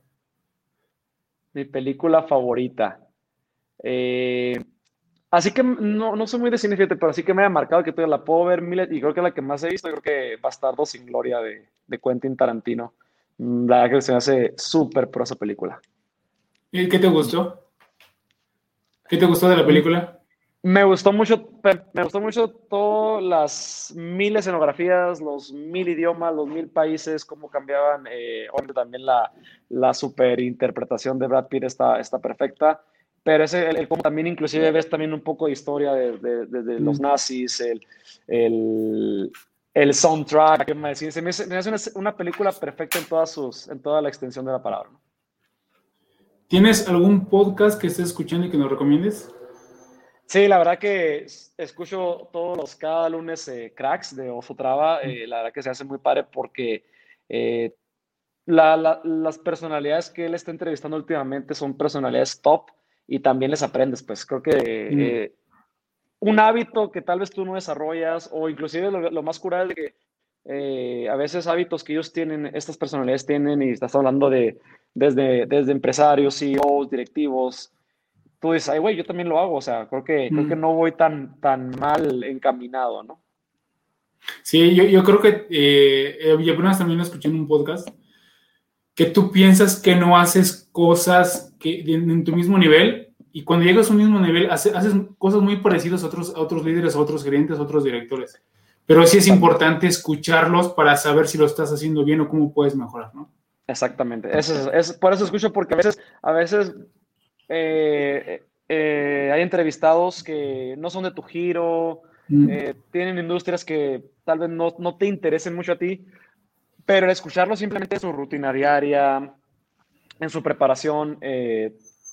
Mi película favorita. Eh, así que no, no soy muy de cine, pero así que me ha marcado que todavía la puedo ver y creo que la que más he visto, creo que Bastardo sin Gloria de, de Quentin Tarantino. Mm, la verdad que se me hace súper pro esa película. ¿Y qué te gustó? ¿Qué te gustó de la película? Me gustó mucho, me gustó mucho todas las mil escenografías, los mil idiomas, los mil países, cómo cambiaban. Eh, también la, la super interpretación de Brad Pitt está, está perfecta. Pero ese, el, como también inclusive ves también un poco de historia de, de, los mm. nazis, el, el, el soundtrack, ¿qué me Se me hace, una, una, película perfecta en, todas sus, en toda la extensión de la palabra. ¿Tienes algún podcast que estés escuchando y que nos recomiendes? Sí, la verdad que escucho todos los cada lunes eh, cracks de Oso Traba. Eh, la verdad que se hace muy padre porque eh, las personalidades que él está entrevistando últimamente son personalidades top y también les aprendes. Pues creo que un hábito que tal vez tú no desarrollas o inclusive lo, más curado de que eh, a veces hábitos que ellos tienen, estas personalidades tienen y estás hablando de desde, desde empresarios, CEOs, directivos, tú dices, ay, güey, yo también lo hago, o sea, creo que, creo que no voy tan, tan mal encaminado, ¿no? Sí, yo, yo creo que, eh, yo apenas también lo escuché en un podcast, que tú piensas que no haces cosas que en, tu mismo nivel y cuando llegas a un mismo nivel haces, cosas muy parecidas a otros, a otros líderes, a otros gerentes, a otros directores. Pero sí es importante escucharlos para saber si lo estás haciendo bien o cómo puedes mejorar, ¿no? Exactamente. Eso es, por eso escucho, porque a veces, a veces eh, eh, hay entrevistados que no son de tu giro, mm. eh, tienen industrias que tal vez no, no, te interesen mucho a ti, pero el escucharlo simplemente en su rutina diaria, en su preparación,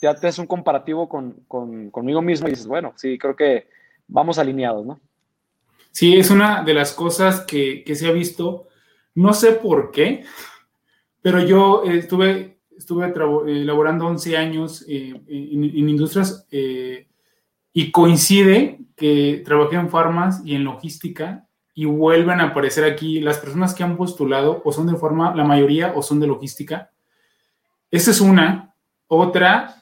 ya te es un comparativo con, con, conmigo mismo y dices, bueno, sí, creo que vamos alineados, ¿no? Sí, es una de las cosas que, que se ha visto, no sé por qué, pero yo eh, estuve, estuve eh, elaborando 11 años eh, en, industrias y coincide que trabajé en farmas y en logística y vuelven a aparecer aquí las personas que han postulado o son de forma, la mayoría o son de logística. Esa es una. Otra,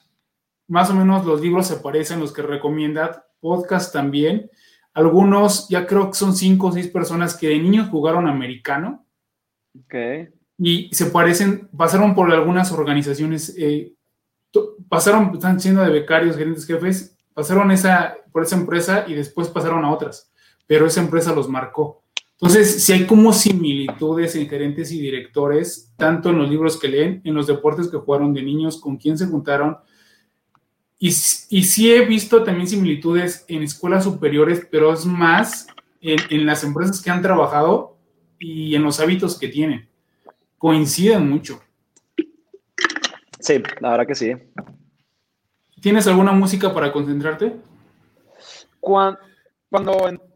más o menos los libros se parecen, los que recomiendan, podcast también. Algunos, ya creo que son cinco o seis personas que de niños jugaron americano. Okay y se parecen, pasaron por algunas organizaciones, eh, pasaron, están siendo de becarios, gerentes, jefes, pasaron esa, por esa empresa y después pasaron a otras, pero esa empresa los marcó. Entonces, si hay como similitudes en gerentes y directores, tanto en los libros que leen, en los deportes que jugaron de niños, con quién se juntaron, y, y sí he visto también similitudes en escuelas superiores, pero es más en, en las empresas que han trabajado y en los hábitos que tienen coinciden mucho. Sí, la verdad que sí. ¿Tienes alguna música para concentrarte? Cuando,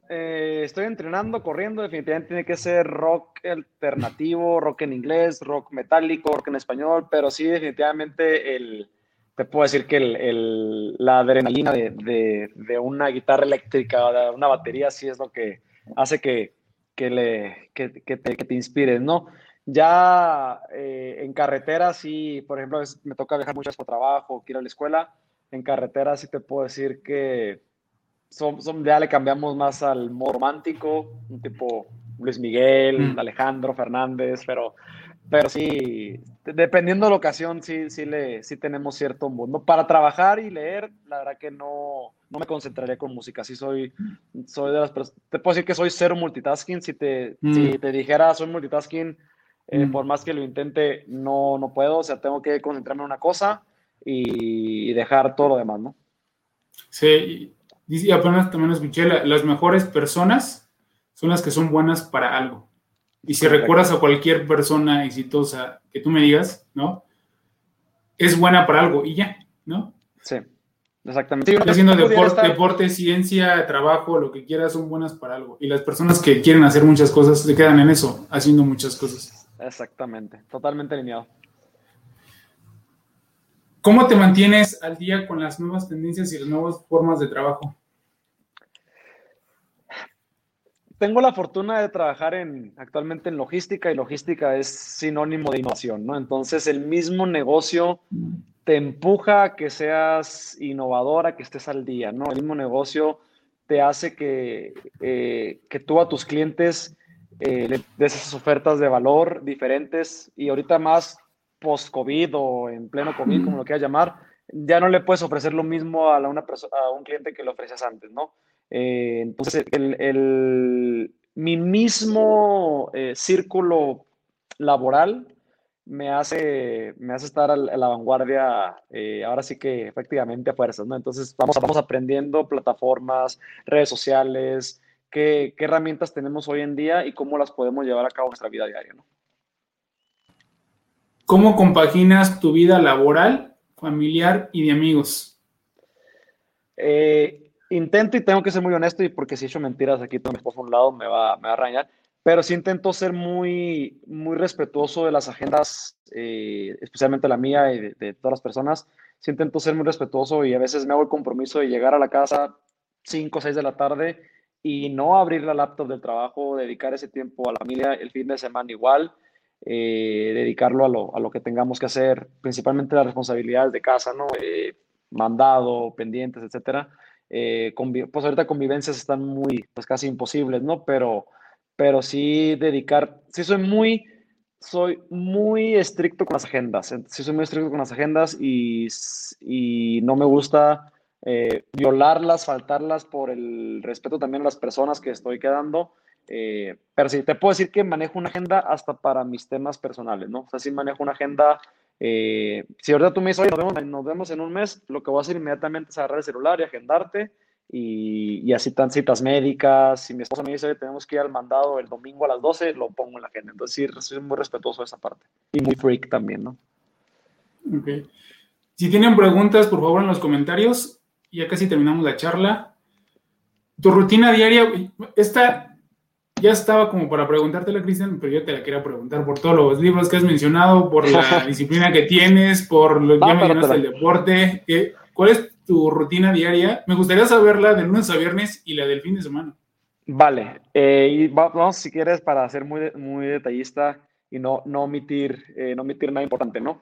eh, estoy entrenando, corriendo, definitivamente tiene que ser rock alternativo, rock en inglés, rock metálico, rock en español, pero sí, definitivamente el, te puedo decir que el, la adrenalina de, una guitarra eléctrica, de una batería, sí es lo que hace que, le, que, te, que te inspires, ¿no? Ya eh, en carretera, sí, por ejemplo, me toca viajar mucho por trabajo, quiero ir a la escuela. En carretera sí te puedo decir que son, son, ya le cambiamos más al modo romántico, un tipo Luis Miguel, mm. Alejandro Fernández, pero, pero sí, dependiendo de la ocasión, sí, sí, le, sí tenemos cierto mundo. Para trabajar y leer, la verdad que no, no me concentraría con música. Sí soy, soy de las personas, te puedo decir que soy cero multitasking. Si te, si mm. te dijera soy multitasking, eh, mm. Por más que lo intente, no, no puedo. O sea, tengo que concentrarme en una cosa y, dejar todo lo demás, ¿no? Sí, y apenas también escuché, las mejores personas son las que son buenas para algo. Y si recuerdas a cualquier persona exitosa que tú me digas, ¿no? Es buena para algo y ya, ¿no? Sí, exactamente. haciendo deporte, deporte, ciencia, trabajo, lo que quieras, son buenas para algo. Y las personas que quieren hacer muchas cosas se quedan en eso, haciendo muchas cosas. Exactamente, totalmente alineado. ¿Cómo te mantienes al día con las nuevas tendencias y las nuevas formas de trabajo? Tengo la fortuna de trabajar en, actualmente en logística y logística es sinónimo de innovación, ¿no? Entonces el mismo negocio te empuja a que seas innovadora, que estés al día, ¿no? El mismo negocio te hace que, eh, que tú a tus clientes eh, de esas ofertas de valor diferentes y ahorita más post-COVID o en pleno COVID, como lo quieras llamar, ya no le puedes ofrecer lo mismo a, una persona, a un cliente que lo ofreces antes, ¿no? Eh, entonces, el, mi mismo eh, círculo laboral me hace, me hace estar a la vanguardia, eh, ahora sí que efectivamente a fuerzas, ¿no? Entonces, vamos, vamos aprendiendo plataformas, redes sociales, qué, herramientas tenemos hoy en día y cómo las podemos llevar a cabo en nuestra vida diaria. ¿no? ¿Cómo compaginas tu vida laboral, familiar y de amigos? Eh, intento y tengo que ser muy honesto y porque si he hecho mentiras aquí todo mi esposo a un lado me va, me va a arañar, pero sí intento ser muy, muy respetuoso de las agendas, eh, especialmente la mía y de, de, todas las personas. Sí intento ser muy respetuoso y a veces me hago el compromiso de llegar a la casa 5 o 6 de la tarde y no abrir la laptop del trabajo, dedicar ese tiempo a la familia, el fin de semana igual, eh, dedicarlo a lo, a lo, que tengamos que hacer, principalmente las responsabilidades de casa, ¿no? Eh, mandado, pendientes, etcétera. Eh, pues ahorita convivencias están muy, pues casi imposibles, ¿no? Pero, pero sí dedicar, sí soy muy, soy muy estricto con las agendas, sí soy muy estricto con las agendas y, y no me gusta eh, violarlas, faltarlas por el respeto también a las personas que estoy quedando. Eh, pero sí, te puedo decir que manejo una agenda hasta para mis temas personales, ¿no? O sea, sí manejo una agenda. Eh, si ahorita tú me dices, oye, nos vemos, nos en un mes, lo que voy a hacer inmediatamente es agarrar el celular y agendarte. Y, y, así tan citas médicas. Si mi esposa me dice, oye, tenemos que ir al mandado el domingo a las 12, lo pongo en la agenda. Entonces, sí, soy muy respetuoso de esa parte. Y muy freak también, ¿no? Ok. Si tienen preguntas, por favor, en los comentarios ya casi terminamos la charla. Tu rutina diaria, esta ya estaba como para preguntártela, Cristian, pero yo te la quería preguntar por todos los libros que has mencionado, por la <laughs> disciplina que tienes, por lo que mencionaste el deporte. ¿Cuál es tu rutina diaria? Me gustaría saberla de lunes a viernes y la del fin de semana. Vale, eh, y vamos si quieres para ser muy, muy detallista y no, no, omitir, eh, no omitir nada importante, ¿no?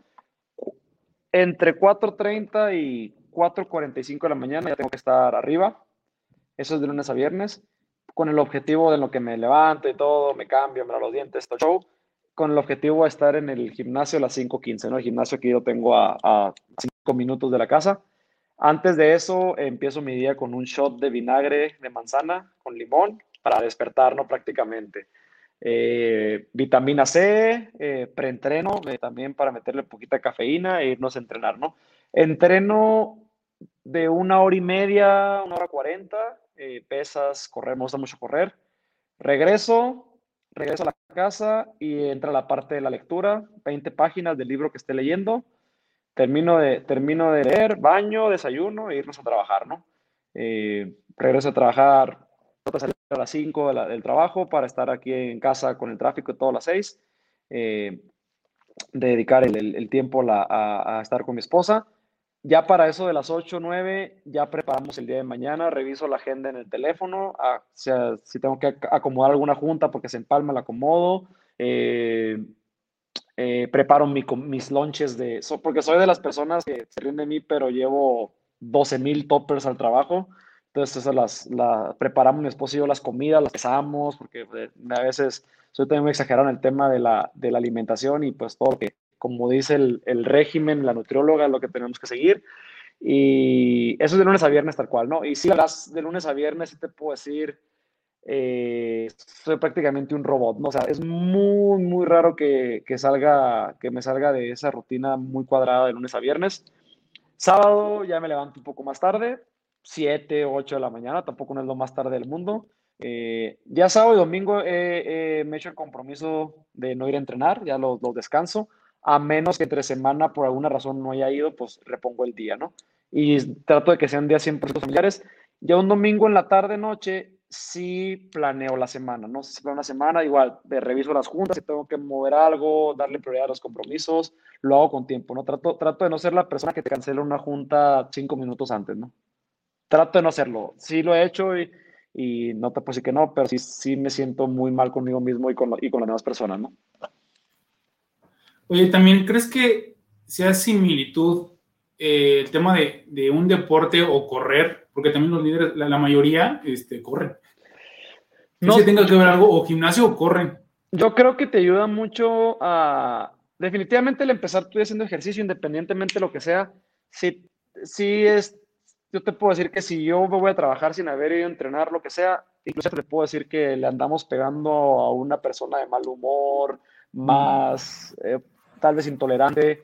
Entre 4.30 y 4.45 de la mañana ya tengo que estar arriba. Eso es de lunes a viernes. Con el objetivo de lo que me levanto y todo, me cambio, me lavo los dientes, todo show. Con el objetivo de estar en el gimnasio a las 5.15, ¿no? El gimnasio que yo tengo a, 5 minutos de la casa. Antes de eso, empiezo mi día con un shot de vinagre de manzana con limón para despertar, ¿no? Prácticamente. Eh, vitamina C, eh, preentreno, eh, también para meterle poquita cafeína e irnos a entrenar, ¿no? Entreno de una hora y media, una hora cuarenta, eh, pesas, correr, me gusta mucho correr. Regreso, regreso a la casa y entra la parte de la lectura, 20 páginas del libro que esté leyendo. Termino de, termino de leer, baño, desayuno e irnos a trabajar, ¿no? Eh, regreso a trabajar, a las 5 del trabajo para estar aquí en casa con el tráfico todas las 6. Eh, dedicar el, tiempo a, estar con mi esposa ya para eso de las 8 o 9, ya preparamos el día de mañana, reviso la agenda en el teléfono, ah, o sea, si tengo que acomodar alguna junta porque se empalma, la acomodo, eh, eh, preparo mis lunches de, porque soy de las personas que se ríen de mí, pero llevo 12 mil toppers al trabajo, entonces las, preparamos mi esposo y yo las comidas, las pesamos, porque eh, a veces soy también muy exagerado en el tema de la, de la alimentación y pues todo lo que como dice el, el, régimen, la nutrióloga, lo que tenemos que seguir. Y eso es de lunes a viernes tal cual, ¿no? Y si de lunes a viernes, te puedo decir, eh, soy prácticamente un robot, ¿no? O sea, es muy, muy raro que, que, salga, que me salga de esa rutina muy cuadrada de lunes a viernes. Sábado ya me levanto un poco más tarde, 7, 8 de la mañana, tampoco no es lo más tarde del mundo. Eh, ya sábado y domingo me he hecho el compromiso de no ir a entrenar, ya lo, lo descanso a menos que entre semana por alguna razón no haya ido, pues repongo el día, ¿no? Y trato de que sean días 100% familiares. Ya un domingo en la tarde, noche, sí planeo la semana, ¿no? Si planeo una semana, igual, reviso las juntas, si tengo que mover algo, darle prioridad a los compromisos, lo hago con tiempo, ¿no? Trato, trato de no ser la persona que te cancela una junta cinco minutos antes, ¿no? Trato de no hacerlo. Sí lo he hecho y, y no te puedo que no, pero sí, me siento muy mal conmigo mismo y con las demás personas, ¿no? Oye, también, ¿crees que sea similitud eh, el tema de, un deporte o correr? Porque también los líderes, la, mayoría, este, corren. No sé si tenga que ver algo, o gimnasio o corren. Yo creo que te ayuda mucho a. Definitivamente el empezar tú haciendo ejercicio, independientemente de lo que sea, sí, sí es. Yo te puedo decir que si yo voy a trabajar sin haber ido a entrenar, lo que sea, incluso te puedo decir que le andamos pegando a una persona de mal humor, más eh, tal vez intolerante,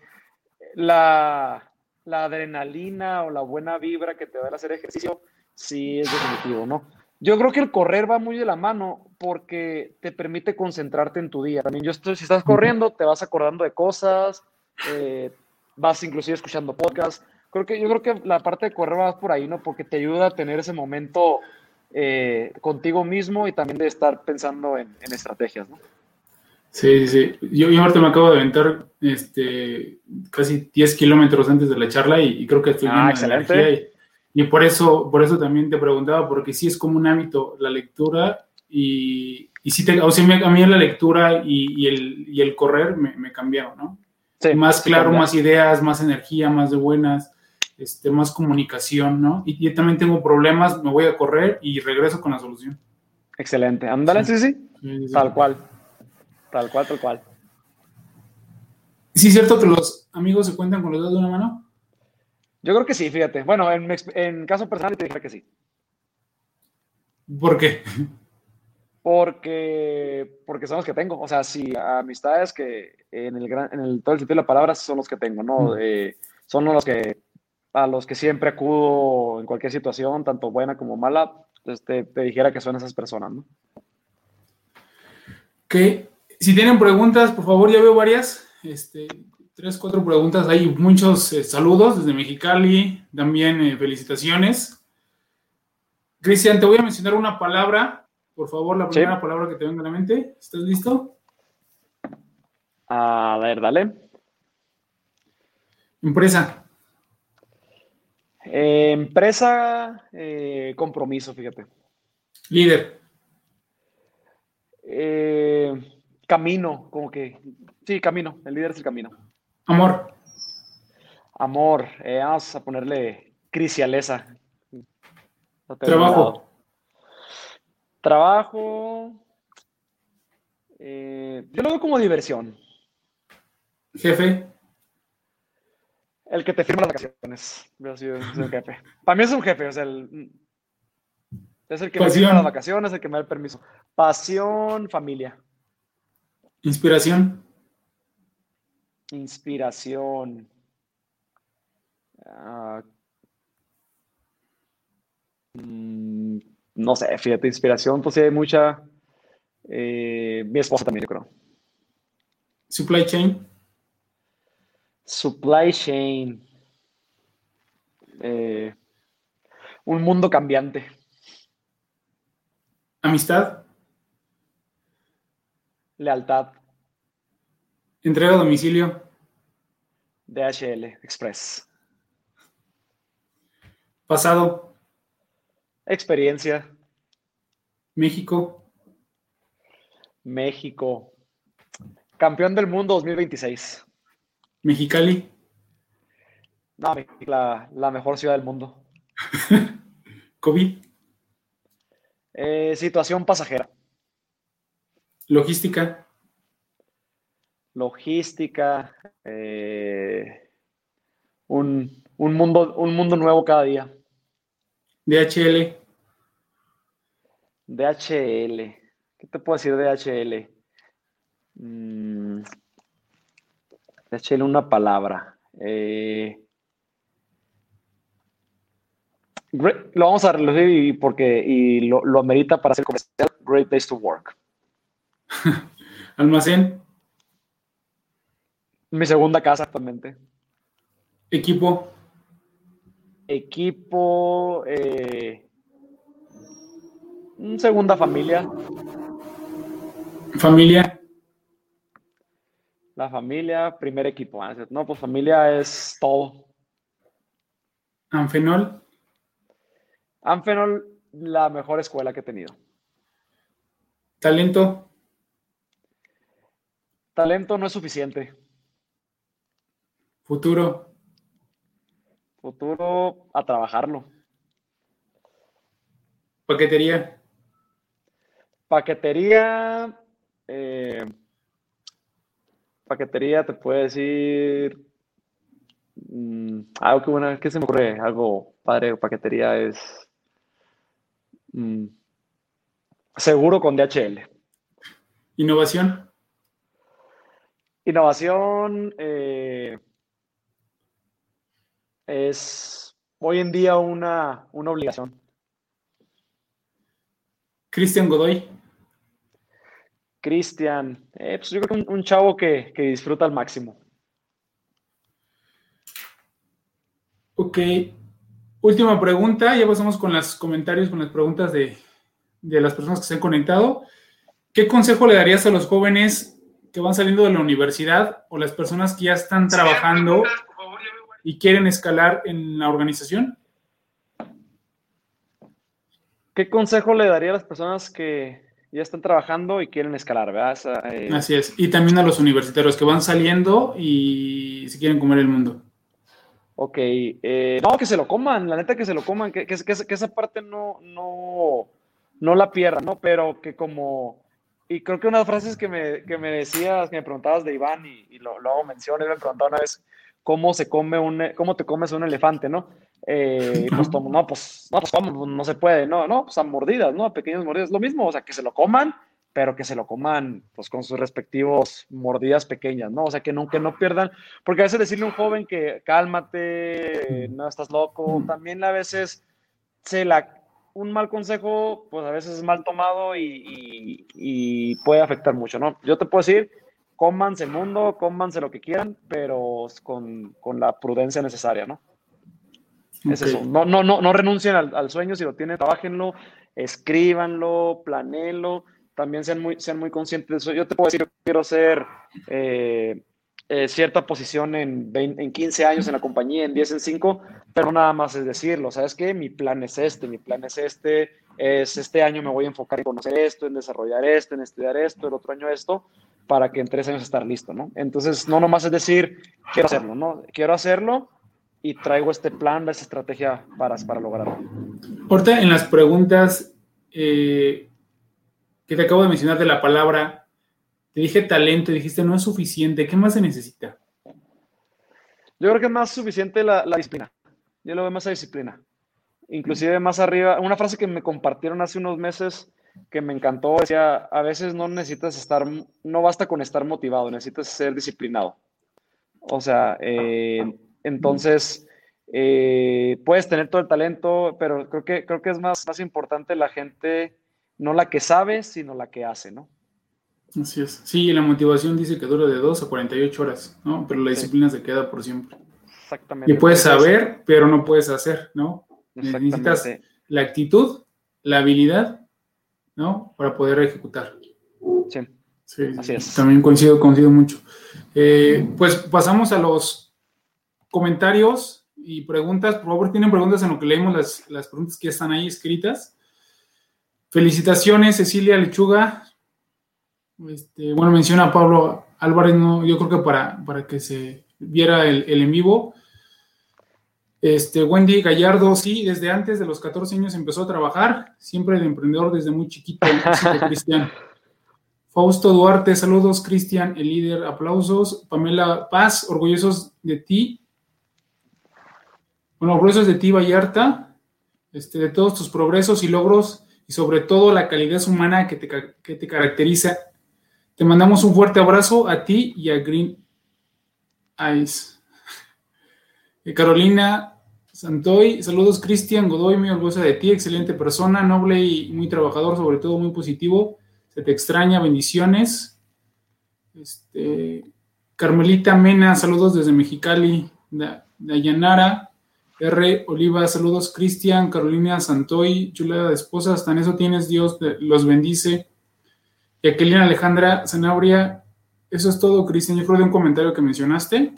la, la adrenalina o la buena vibra que te da el hacer ejercicio, sí es definitivo, ¿no? Yo creo que el correr va muy de la mano porque te permite concentrarte en tu día. También yo estoy, si estás corriendo, te vas acordando de cosas, eh, vas inclusive escuchando podcasts. Creo que, yo creo que la parte de correr va por ahí, ¿no? Porque te ayuda a tener ese momento eh, contigo mismo y también de estar pensando en, en estrategias, ¿no? Sí, sí, Yo, yo ahorita me acabo de aventar este, casi 10 kilómetros antes de la charla y, creo que estoy ah, excelente. Y, Y por eso, por eso también te preguntaba, porque sí es como un hábito la lectura y, y sí te, o sea, a mí la lectura y, el, y el, correr me, me cambiaron, ¿no? Sí, más claro, más ideas, más energía, más de buenas, este, más comunicación, ¿no? Y yo también tengo problemas, me voy a correr y regreso con la solución. Excelente. Ándale, sí, sí. Tal cual. Tal cual, tal cual. ¿Sí es cierto que los amigos se cuentan con los dedos de una mano? Yo creo que sí, fíjate. Bueno, en, en caso personal te diría que sí. ¿Por qué? Porque, porque son los que tengo. O sea, si amistades que en el, gran, en el todo el sentido de la palabra son los que tengo, ¿no? Mm. son los que a los que siempre acudo en cualquier situación, tanto buena como mala, este, te dijera que son esas personas, ¿no? Ok. Si tienen preguntas, por favor, ya veo varias este, tres, cuatro preguntas. Hay muchos eh, saludos desde Mexicali, también eh, felicitaciones. Cristian, te voy a mencionar una palabra. Por favor, la primera palabra que te venga a la mente. ¿Estás listo? A ver, dale. Empresa. Eh, empresa, compromiso, fíjate. Líder. Camino, como que Sí, camino. El líder es el camino. Amor. Amor. Eh, vamos a ponerle crisialeza. Trabajo. Trabajo. Eh, yo lo veo como diversión. Jefe. El que te firma las vacaciones. jefe. Para mí es un jefe, o sea, es el que me firma las vacaciones, el que me da el permiso. Pasión, familia. Inspiración. Inspiración. Ah, mm, no sé, fíjate, inspiración, pues hay mucha. Eh, mi esposa también, yo creo. Supply chain. Supply chain. Eh, un mundo cambiante. Amistad. Lealtad. Entrega a domicilio. DHL Express. Pasado. Experiencia. México. México. Campeón del mundo 2026. Mexicali. No, la, la mejor ciudad del mundo. <laughs> COVID. Eh, situación pasajera. Logística logística, eh, un, mundo, un mundo nuevo cada día. DHL. DHL. ¿Qué te puedo decir de DHL? Mm, DHL, una palabra. Eh, lo vamos a relucir porque y lo, lo amerita para hacer comercial. Great place to work. <laughs> Almacén. Mi segunda casa actualmente. Equipo. Equipo. Eh, segunda familia. Familia. La familia, primer equipo. Ah, no, pues familia es todo. Anfenol. Anfenol, la mejor escuela que he tenido. Talento. Talento no es suficiente. Futuro. Futuro a trabajarlo. Paquetería. Paquetería. Eh, paquetería te puede decir. Mm, algo que bueno, ¿qué se me ocurre? Algo padre paquetería es. Mm, seguro con DHL. Innovación. Innovación. Eh, es hoy en día una, obligación. Cristian Godoy. Cristian, eh, pues yo creo que un, chavo que, disfruta al máximo. Ok. Última pregunta, ya pasamos con los comentarios, con las preguntas de, de las personas que se han conectado. ¿Qué consejo le darías a los jóvenes que van saliendo de la universidad o las personas que ya están trabajando y quieren escalar en la organización? ¿Qué consejo le daría a las personas que ya están trabajando y quieren escalar, ¿verdad? Eh, Así es. Y también a los universitarios que van saliendo y si quieren comer el mundo. Ok. Eh, no, que se lo coman, la neta que se lo coman, que, que, esa parte no, no, no la pierdan, ¿no? Pero que como... Y creo que una de las frases que me, que me decías, que me preguntabas de Iván, y, y lo, lo hago mención, él me preguntaba una vez cómo se come un, cómo te comes un elefante, ¿no? Eh, pues, no, pues, no, pues, no se puede, no, no, pues a mordidas, ¿no? A pequeñas mordidas, lo mismo, o sea, que se lo coman, pero que se lo coman, pues, con sus respectivos mordidas pequeñas, ¿no? O sea, que no, que no pierdan, porque a veces decirle a un joven que cálmate, no estás loco, también a veces se la, un mal consejo, pues a veces es mal tomado y, y puede afectar mucho, ¿no? Yo te puedo decir, cómanse el mundo, cómanse lo que quieran, pero con, con la prudencia necesaria, ¿no? Es eso. No, no, no, no renuncien al, sueño, si lo tienen, trabajenlo, escríbanlo, planeenlo, también sean muy, sean muy conscientes de eso. Yo te puedo decir, yo quiero ser eh, eh, cierta posición en, en 15 años en la compañía, en 10, en 5, pero nada más es decirlo, ¿sabes qué? Mi plan es este, mi plan es este, es este año me voy a enfocar en conocer esto, en desarrollar esto, en estudiar esto, el otro año esto, para que en tres años estar listo, ¿no? Entonces, no nomás es decir, quiero hacerlo, ¿no? Quiero hacerlo y traigo este plan, esta estrategia para, para lograrlo. Ahorita en las preguntas eh, que te acabo de mencionar de la palabra, te dije talento y dijiste no es suficiente, ¿qué más se necesita? Yo creo que es más suficiente la, la disciplina. Yo lo veo más a disciplina. Inclusive más arriba, una frase que me compartieron hace unos meses que me encantó, decía, a veces no necesitas estar, no basta con estar motivado, necesitas ser disciplinado. O sea, eh, entonces, eh, puedes tener todo el talento, pero creo que, creo que es más, más importante la gente, no la que sabe, sino la que hace, ¿no? Así es. Sí, la motivación dice que dura de 2 a 48 horas, ¿no? Pero la disciplina se queda por siempre. Exactamente. Y puedes saber, pero no puedes hacer, ¿no? Necesitas la actitud, la habilidad ¿no? Para poder ejecutar. Sí. Sí, Así es. También coincido, coincido mucho. Eh, pues pasamos a los comentarios y preguntas. Por favor, tienen preguntas en lo que leemos las, las preguntas que están ahí escritas. Felicitaciones, Cecilia Lechuga. Este, bueno, menciona a Pablo Álvarez, no, yo creo que para, para que se viera el, el en vivo. Este, Wendy Gallardo, sí, desde antes de los 14 años empezó a trabajar, siempre de emprendedor desde muy chiquito, <laughs> Cristian. Fausto Duarte, saludos, Cristian, el líder, aplausos. Pamela Paz, orgullosos de ti. Bueno, orgullosos de ti, Vallarta, este, de todos tus progresos y logros y sobre todo la calidad humana que te, que te caracteriza. Te mandamos un fuerte abrazo a ti y a Green Eyes. Eh, Carolina Santoy, saludos Cristian Godoy, muy orgullosa de ti, excelente persona, noble y muy trabajador, sobre todo muy positivo. Se te extraña, bendiciones. Este, Carmelita Mena, saludos desde Mexicali. Dayanara R. Oliva, saludos Cristian, Carolina Santoy, chulada de esposa, hasta en eso tienes, Dios los bendice. Jacqueline Alejandra Zanabria, eso es todo, Cristian. Yo creo de un comentario que mencionaste.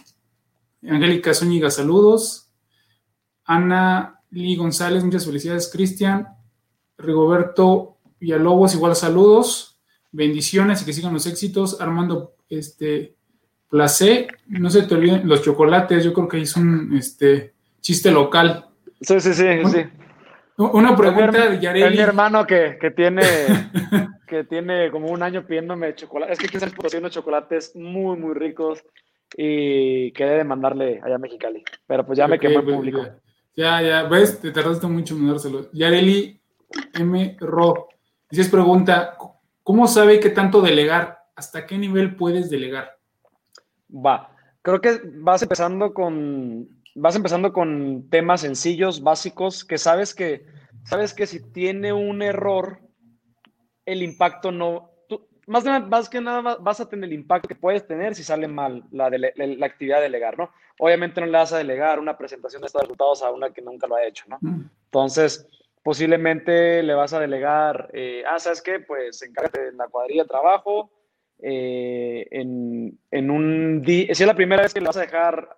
Angélica Zúñiga, saludos. Ana Lee González, muchas felicidades. Cristian. Rigoberto Villalobos, igual saludos. Bendiciones y que sigan los éxitos. Armando este, Placé, no se te olviden los chocolates, yo creo que es un este, chiste local. Sí, sí, sí, sí. Una pregunta de Yareli. Es mi hermano que, tiene, <laughs> que tiene como un año pidiéndome chocolate. Es que quiere haciendo chocolates muy, muy ricos y quedé de mandarle allá a Mexicali. Pero pues ya me quemó el pues, público. Ya, ya, ves, te tardaste mucho en mandárselo. Yareli M. Ro. Dices pregunta, ¿cómo sabe qué tanto delegar? ¿Hasta qué nivel puedes delegar? Va, creo que vas empezando con, vas empezando con temas sencillos, básicos, que sabes que, sabes que si tiene un error, el impacto no, más, que nada vas a tener el impacto que puedes tener si sale mal la, la, actividad de delegar, ¿no? Obviamente no le vas a delegar una presentación de estos resultados a una que nunca lo ha hecho, ¿no? Mm. Entonces, posiblemente le vas a delegar, eh, ah, ¿sabes qué? Pues encárgate de la cuadrilla de trabajo, eh, en, en, un día, si es la primera vez que le vas a dejar,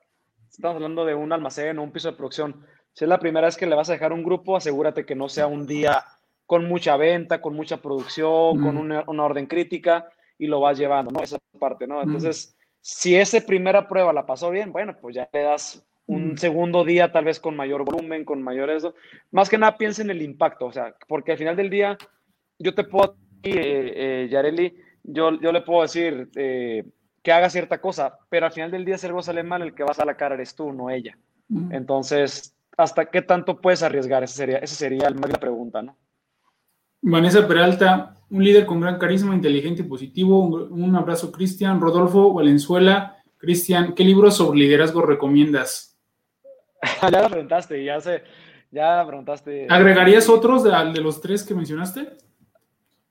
estamos hablando de un almacén o un piso de producción, si es la primera vez que le vas a dejar un grupo, asegúrate que no sea un día con mucha venta, con mucha producción, con una, orden crítica y lo vas llevando, ¿no? Esa parte, ¿no? Entonces, si esa primera prueba la pasó bien, bueno, pues ya le das un segundo día tal vez con mayor volumen, con mayor eso. Más que nada piensa en el impacto, o sea, porque al final del día yo te puedo, eh, eh, Yareli, yo, yo le puedo decir eh, que haga cierta cosa, pero al final del día si algo sale mal, el que vas a la cara eres tú, no ella. Entonces, ¿hasta qué tanto puedes arriesgar? Esa sería, esa sería la pregunta, ¿no? Vanessa Peralta, un líder con gran carisma, inteligente y positivo. Un, abrazo, Cristian. Rodolfo Valenzuela. Cristian, ¿qué libros sobre liderazgo recomiendas? <laughs> ya la preguntaste, ya sé, ya preguntaste. ¿Agregarías otros de, de los tres que mencionaste?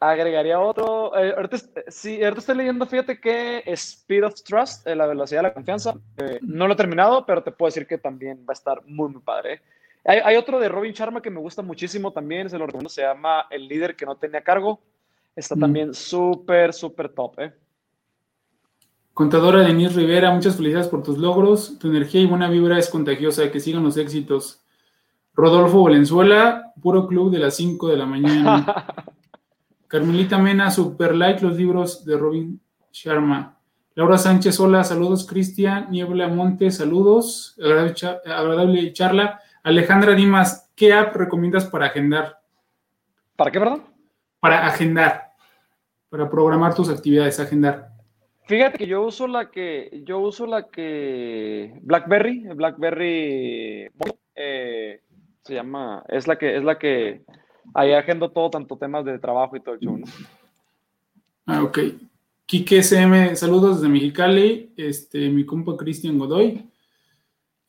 Agregaría otro. Eh, ahorita, sí, ahorita estoy leyendo, fíjate que Speed of Trust, eh, la velocidad de la confianza. Eh, no lo he terminado, pero te puedo decir que también va a estar muy, muy padre. Hay, otro de Robin Sharma que me gusta muchísimo también, se lo recomiendo, se llama El líder que no tenía cargo. Está mm. también súper, súper top. ¿eh? Contadora Denise Rivera, muchas felicidades por tus logros. Tu energía y buena vibra es contagiosa. Que sigan los éxitos. Rodolfo Valenzuela, puro club de las 5 de la mañana. <laughs> Carmelita Mena, super like los libros de Robin Sharma. Laura Sánchez, hola, saludos. Cristian Niebla Monte, saludos. agradable charla. Alejandra Dimas, ¿qué app recomiendas para agendar? ¿Para qué, perdón? Para agendar, para programar tus actividades, agendar. Fíjate que yo uso la que, yo uso la que BlackBerry, BlackBerry eh, se llama, es la que, es la que ahí agendo todo, tanto temas de trabajo y todo el show, ¿no? Ah, ok. Kike SM, saludos desde Mexicali, este, mi compa Cristian Godoy.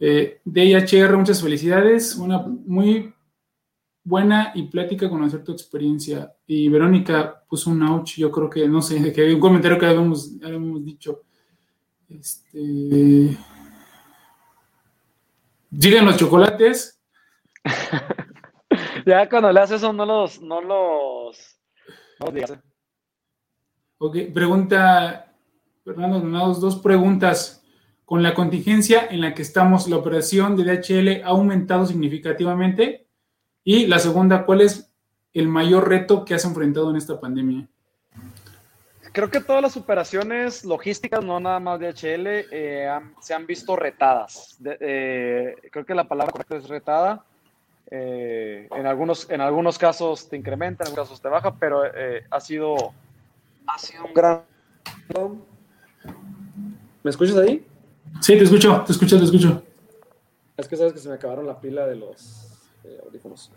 Eh, DIHR, muchas felicidades. Una muy buena y plática conocer tu experiencia. Y Verónica puso un ouch, yo creo que, no sé, que un comentario que habíamos, dicho. Este. Llegan los chocolates. <laughs> ya cuando le haces eso, no los, no los, no los Ok, pregunta, Fernando, dos preguntas con la contingencia en la que estamos, la operación de DHL ha aumentado significativamente. Y la segunda, ¿cuál es el mayor reto que has enfrentado en esta pandemia? Creo que todas las operaciones logísticas, no nada más DHL, eh, se han visto retadas. Eh, creo que la palabra correcta es retada. Eh, en, algunos, en algunos casos te incrementa, en algunos casos te baja, pero ha, sido, ha sido un gran... ¿Me escuchas ahí? Sí, te escucho, te escucho, te escucho. Es que sabes que se me acabaron la pila de los eh, audífonos.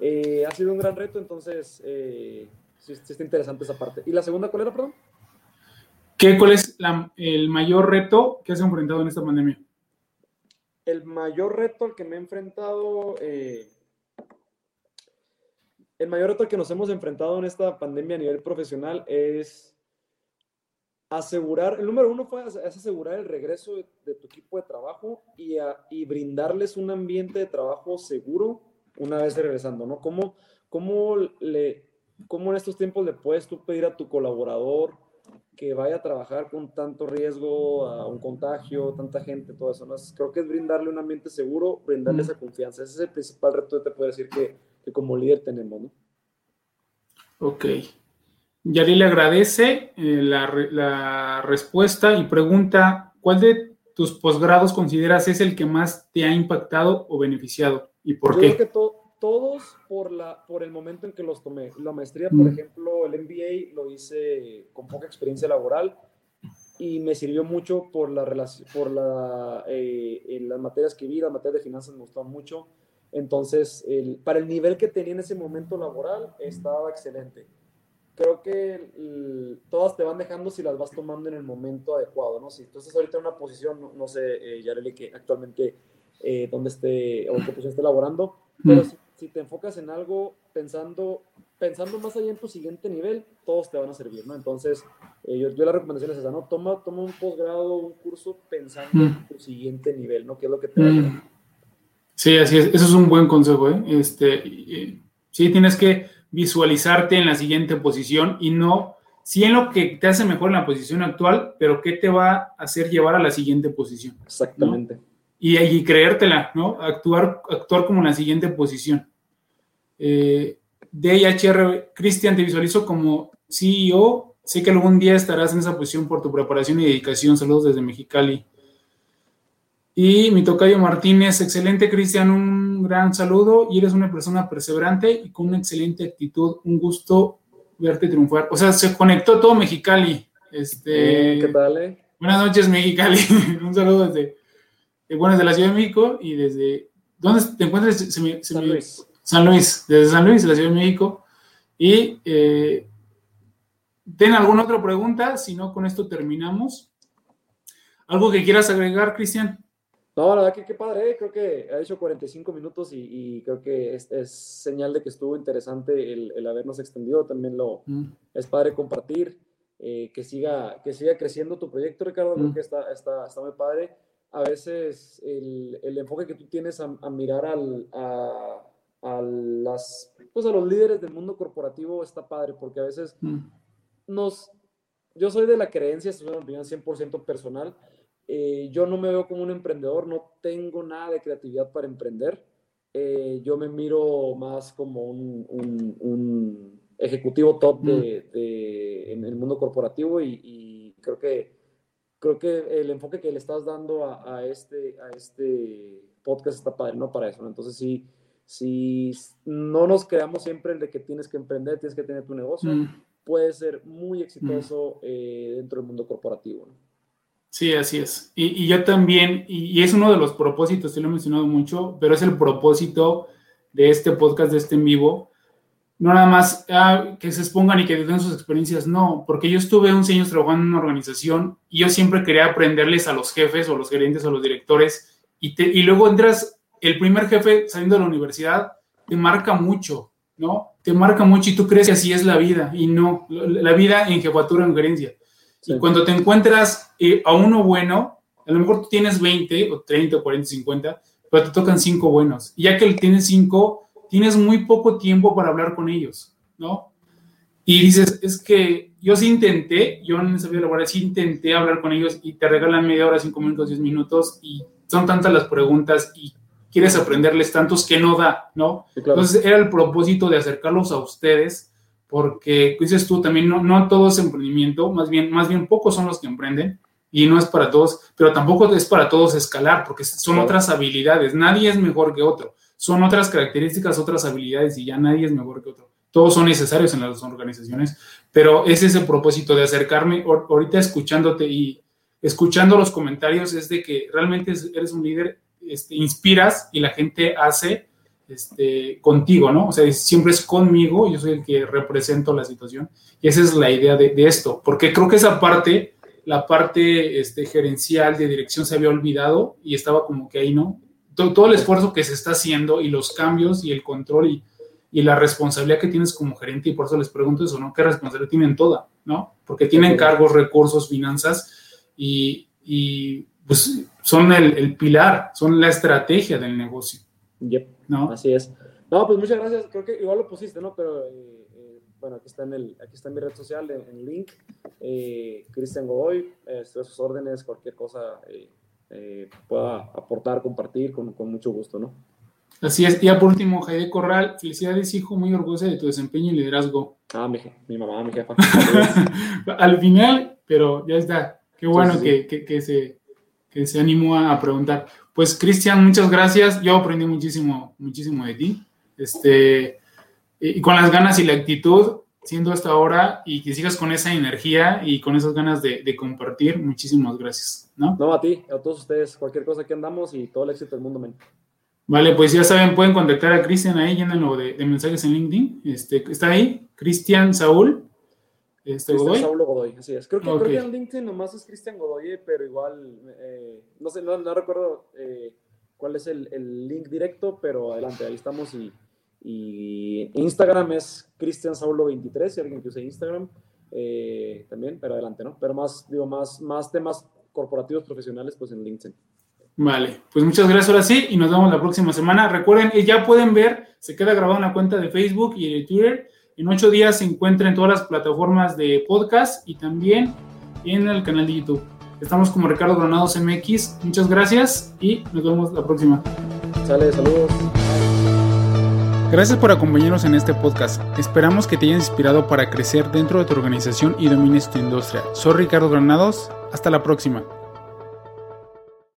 Eh, ha sido un gran reto, entonces eh, sí, está interesante esa parte. ¿Y la segunda cuál era, perdón? ¿Qué, ¿Cuál es el mayor reto que has enfrentado en esta pandemia? El mayor reto al que me he enfrentado, el mayor reto al que nos hemos enfrentado en esta pandemia a nivel profesional es asegurar, el número uno fue asegurar el regreso de, tu equipo de trabajo y, y, brindarles un ambiente de trabajo seguro una vez regresando, ¿no? ¿Cómo, cómo, le, ¿Cómo en estos tiempos le puedes tú pedir a tu colaborador que vaya a trabajar con tanto riesgo a un contagio, tanta gente, todo eso? ¿no? Creo que es brindarle un ambiente seguro, brindarle esa confianza. Ese es el principal reto que te puedo decir que, que como líder tenemos, ¿no? Ok. Yari le agradece eh, la, respuesta y pregunta, ¿cuál de tus posgrados consideras es el que más te ha impactado o beneficiado? ¿Y por qué? Creo que todos por, la, por el momento en que los tomé. La maestría, por mm. ejemplo, el MBA lo hice con poca experiencia laboral y me sirvió mucho por, la, por la, eh, las materias que vi, las materias de finanzas me gustaron mucho. Entonces, para el nivel que tenía en ese momento laboral, estaba excelente creo que todas te van dejando si las vas tomando en el momento adecuado, ¿no? Si tú estás ahorita en una posición, no, sé, eh, Yareli, que actualmente eh, dónde esté o qué posición esté laborando, pero si, te enfocas en algo pensando, pensando más allá en tu siguiente nivel, todos te van a servir, ¿no? Entonces, eh, yo, yo, la recomendación es esa, ¿no? Toma, toma un posgrado, un curso pensando en tu siguiente nivel, ¿no? Que es lo que te va a Sí, así es. Eso es un buen consejo, ¿eh? Este, sí, tienes que visualizarte en la siguiente posición y no, si en lo que te hace mejor en la posición actual, pero qué te va a hacer llevar a la siguiente posición. Exactamente. Y, y, creértela, ¿no? Actuar, actuar como en la siguiente posición. Eh, DHR, Cristian, te visualizo como CEO. Sé que algún día estarás en esa posición por tu preparación y dedicación. Saludos desde Mexicali. Y mi tocayo Martínez, excelente Cristian, un gran saludo y eres una persona perseverante y con una excelente actitud, un gusto verte triunfar. O sea, se conectó todo Mexicali. Este, eh, ¿Qué tal? Eh? Buenas noches Mexicali, <laughs> un saludo desde, eh, bueno, desde la Ciudad de México y desde, ¿dónde te encuentras? San Luis. San Luis, desde San Luis, de la Ciudad de México. Y eh, ¿ten alguna otra pregunta? Si no, con esto terminamos. ¿Algo que quieras agregar, Cristian? No, la verdad que qué padre, creo que ha hecho 45 minutos y, creo que es, señal de que estuvo interesante el, habernos extendido. También lo mm. es padre compartir, eh, que, siga, que siga creciendo tu proyecto, Ricardo. Creo mm. que está, está, está, muy padre. A veces el, el, enfoque que tú tienes a, mirar al, a, a, las, pues a los líderes del mundo corporativo está padre, porque a veces mm. nos... Yo soy de la creencia, es una opinión 100% personal, eh, yo no me veo como un emprendedor, no tengo nada de creatividad para emprender. Eh, yo me miro más como un, ejecutivo top de, en el mundo corporativo y, creo que creo que el enfoque que le estás dando a, este, a este podcast está padre, ¿no? Para eso, Entonces, si, si no nos creamos siempre el de que tienes que emprender, tienes que tener tu negocio, mm. puede ser muy exitoso eh, dentro del mundo corporativo, ¿no? Sí, así es. Y, yo también, y, es uno de los propósitos, te lo he mencionado mucho, pero es el propósito de este podcast, de este en vivo. No nada más ah, que se expongan y que den sus experiencias, no, porque yo estuve 11 años trabajando en una organización y yo siempre quería aprenderles a los jefes o los gerentes o los directores y, y luego entras, el primer jefe saliendo de la universidad te marca mucho, ¿no? Te marca mucho y tú crees que así es la vida y no, la vida en jefatura en gerencia y cuando te encuentras eh, a uno bueno, a lo mejor tú tienes 20 o 30 o 40, 50, pero te tocan 5 buenos. Y ya que él tiene 5, tienes muy poco tiempo para hablar con ellos, ¿no? Y dices, es que yo sí intenté, yo en esa laboral sí intenté hablar con ellos y te regalan media hora, 5 minutos, 10 minutos y son tantas las preguntas y quieres aprenderles tantos que no da, ¿no? Entonces era el propósito de acercarlos a ustedes porque dices tú también, no, no todo es emprendimiento, más bien, más bien pocos son los que emprenden y no es para todos, pero tampoco es para todos escalar, porque son otras habilidades, nadie es mejor que otro, son otras características, otras habilidades y ya nadie es mejor que otro. Todos son necesarios en las organizaciones, pero es ese propósito de acercarme. Ahorita escuchándote y escuchando los comentarios, es de que realmente eres un líder, este, inspiras y la gente hace este, contigo, ¿no? O sea, siempre es conmigo, yo soy el que represento la situación. Y esa es la idea de, esto, porque creo que esa parte, la parte este, gerencial de dirección se había olvidado y estaba como que ahí, ¿no? Todo, el esfuerzo que se está haciendo y los cambios y el control y, y, la responsabilidad que tienes como gerente, y por eso les pregunto eso, ¿no? ¿Qué responsabilidad tienen toda, ¿no? Porque tienen cargos, recursos, finanzas y, y pues son el, el pilar, son la estrategia del negocio. Yep. ¿no? Así es. No, pues muchas gracias. Creo que igual lo pusiste, ¿no? Pero eh, eh, bueno, aquí está, en el, aquí está en mi red social, en, el link. Eh, Cristian Godoy, estoy a sus órdenes, cualquier cosa pueda aportar, compartir, con, con, mucho gusto, ¿no? Así es. Y ya por último, Jaide Corral, felicidades, hijo, muy orgullosa de tu desempeño y liderazgo. Ah, mi, mi mamá, mi jefa. <laughs> Al final, pero ya está. Qué bueno Que, que, que, se, que se animó a preguntar. Pues Cristian, muchas gracias. Yo aprendí muchísimo, muchísimo de ti. Este, y con las ganas y la actitud, siendo hasta ahora, y que sigas con esa energía y con esas ganas de, compartir, muchísimas gracias. ¿no? no, a ti, a todos ustedes, cualquier cosa que andamos y todo el éxito del mundo, men. Vale, pues ya saben, pueden contactar a Cristian ahí, llénenlo de, de mensajes en LinkedIn. Este, está ahí, Cristian Saúl. Este, Godoy. Saulo Godoy, así es. Creo que, creo que en LinkedIn nomás es Cristian Godoy, pero igual, eh, no sé, no, no recuerdo eh, cuál es el, el, link directo, pero adelante, ahí estamos. Y, y Instagram es Cristian Saulo 23, si alguien que use Instagram eh, también, pero adelante, ¿no? Pero más, digo, más, más temas corporativos profesionales, pues en LinkedIn. Vale, pues muchas gracias ahora sí y nos vemos la próxima semana. Recuerden, ya pueden ver, se queda grabado en la cuenta de Facebook y de Twitter en ocho días se encuentra en todas las plataformas de podcast y también en el canal de YouTube. Estamos como Ricardo Granados MX. Muchas gracias y nos vemos la próxima. Sale, saludos. Gracias por acompañarnos en este podcast. Esperamos que te haya inspirado para crecer dentro de tu organización y domines tu industria. Soy Ricardo Granados. Hasta la próxima.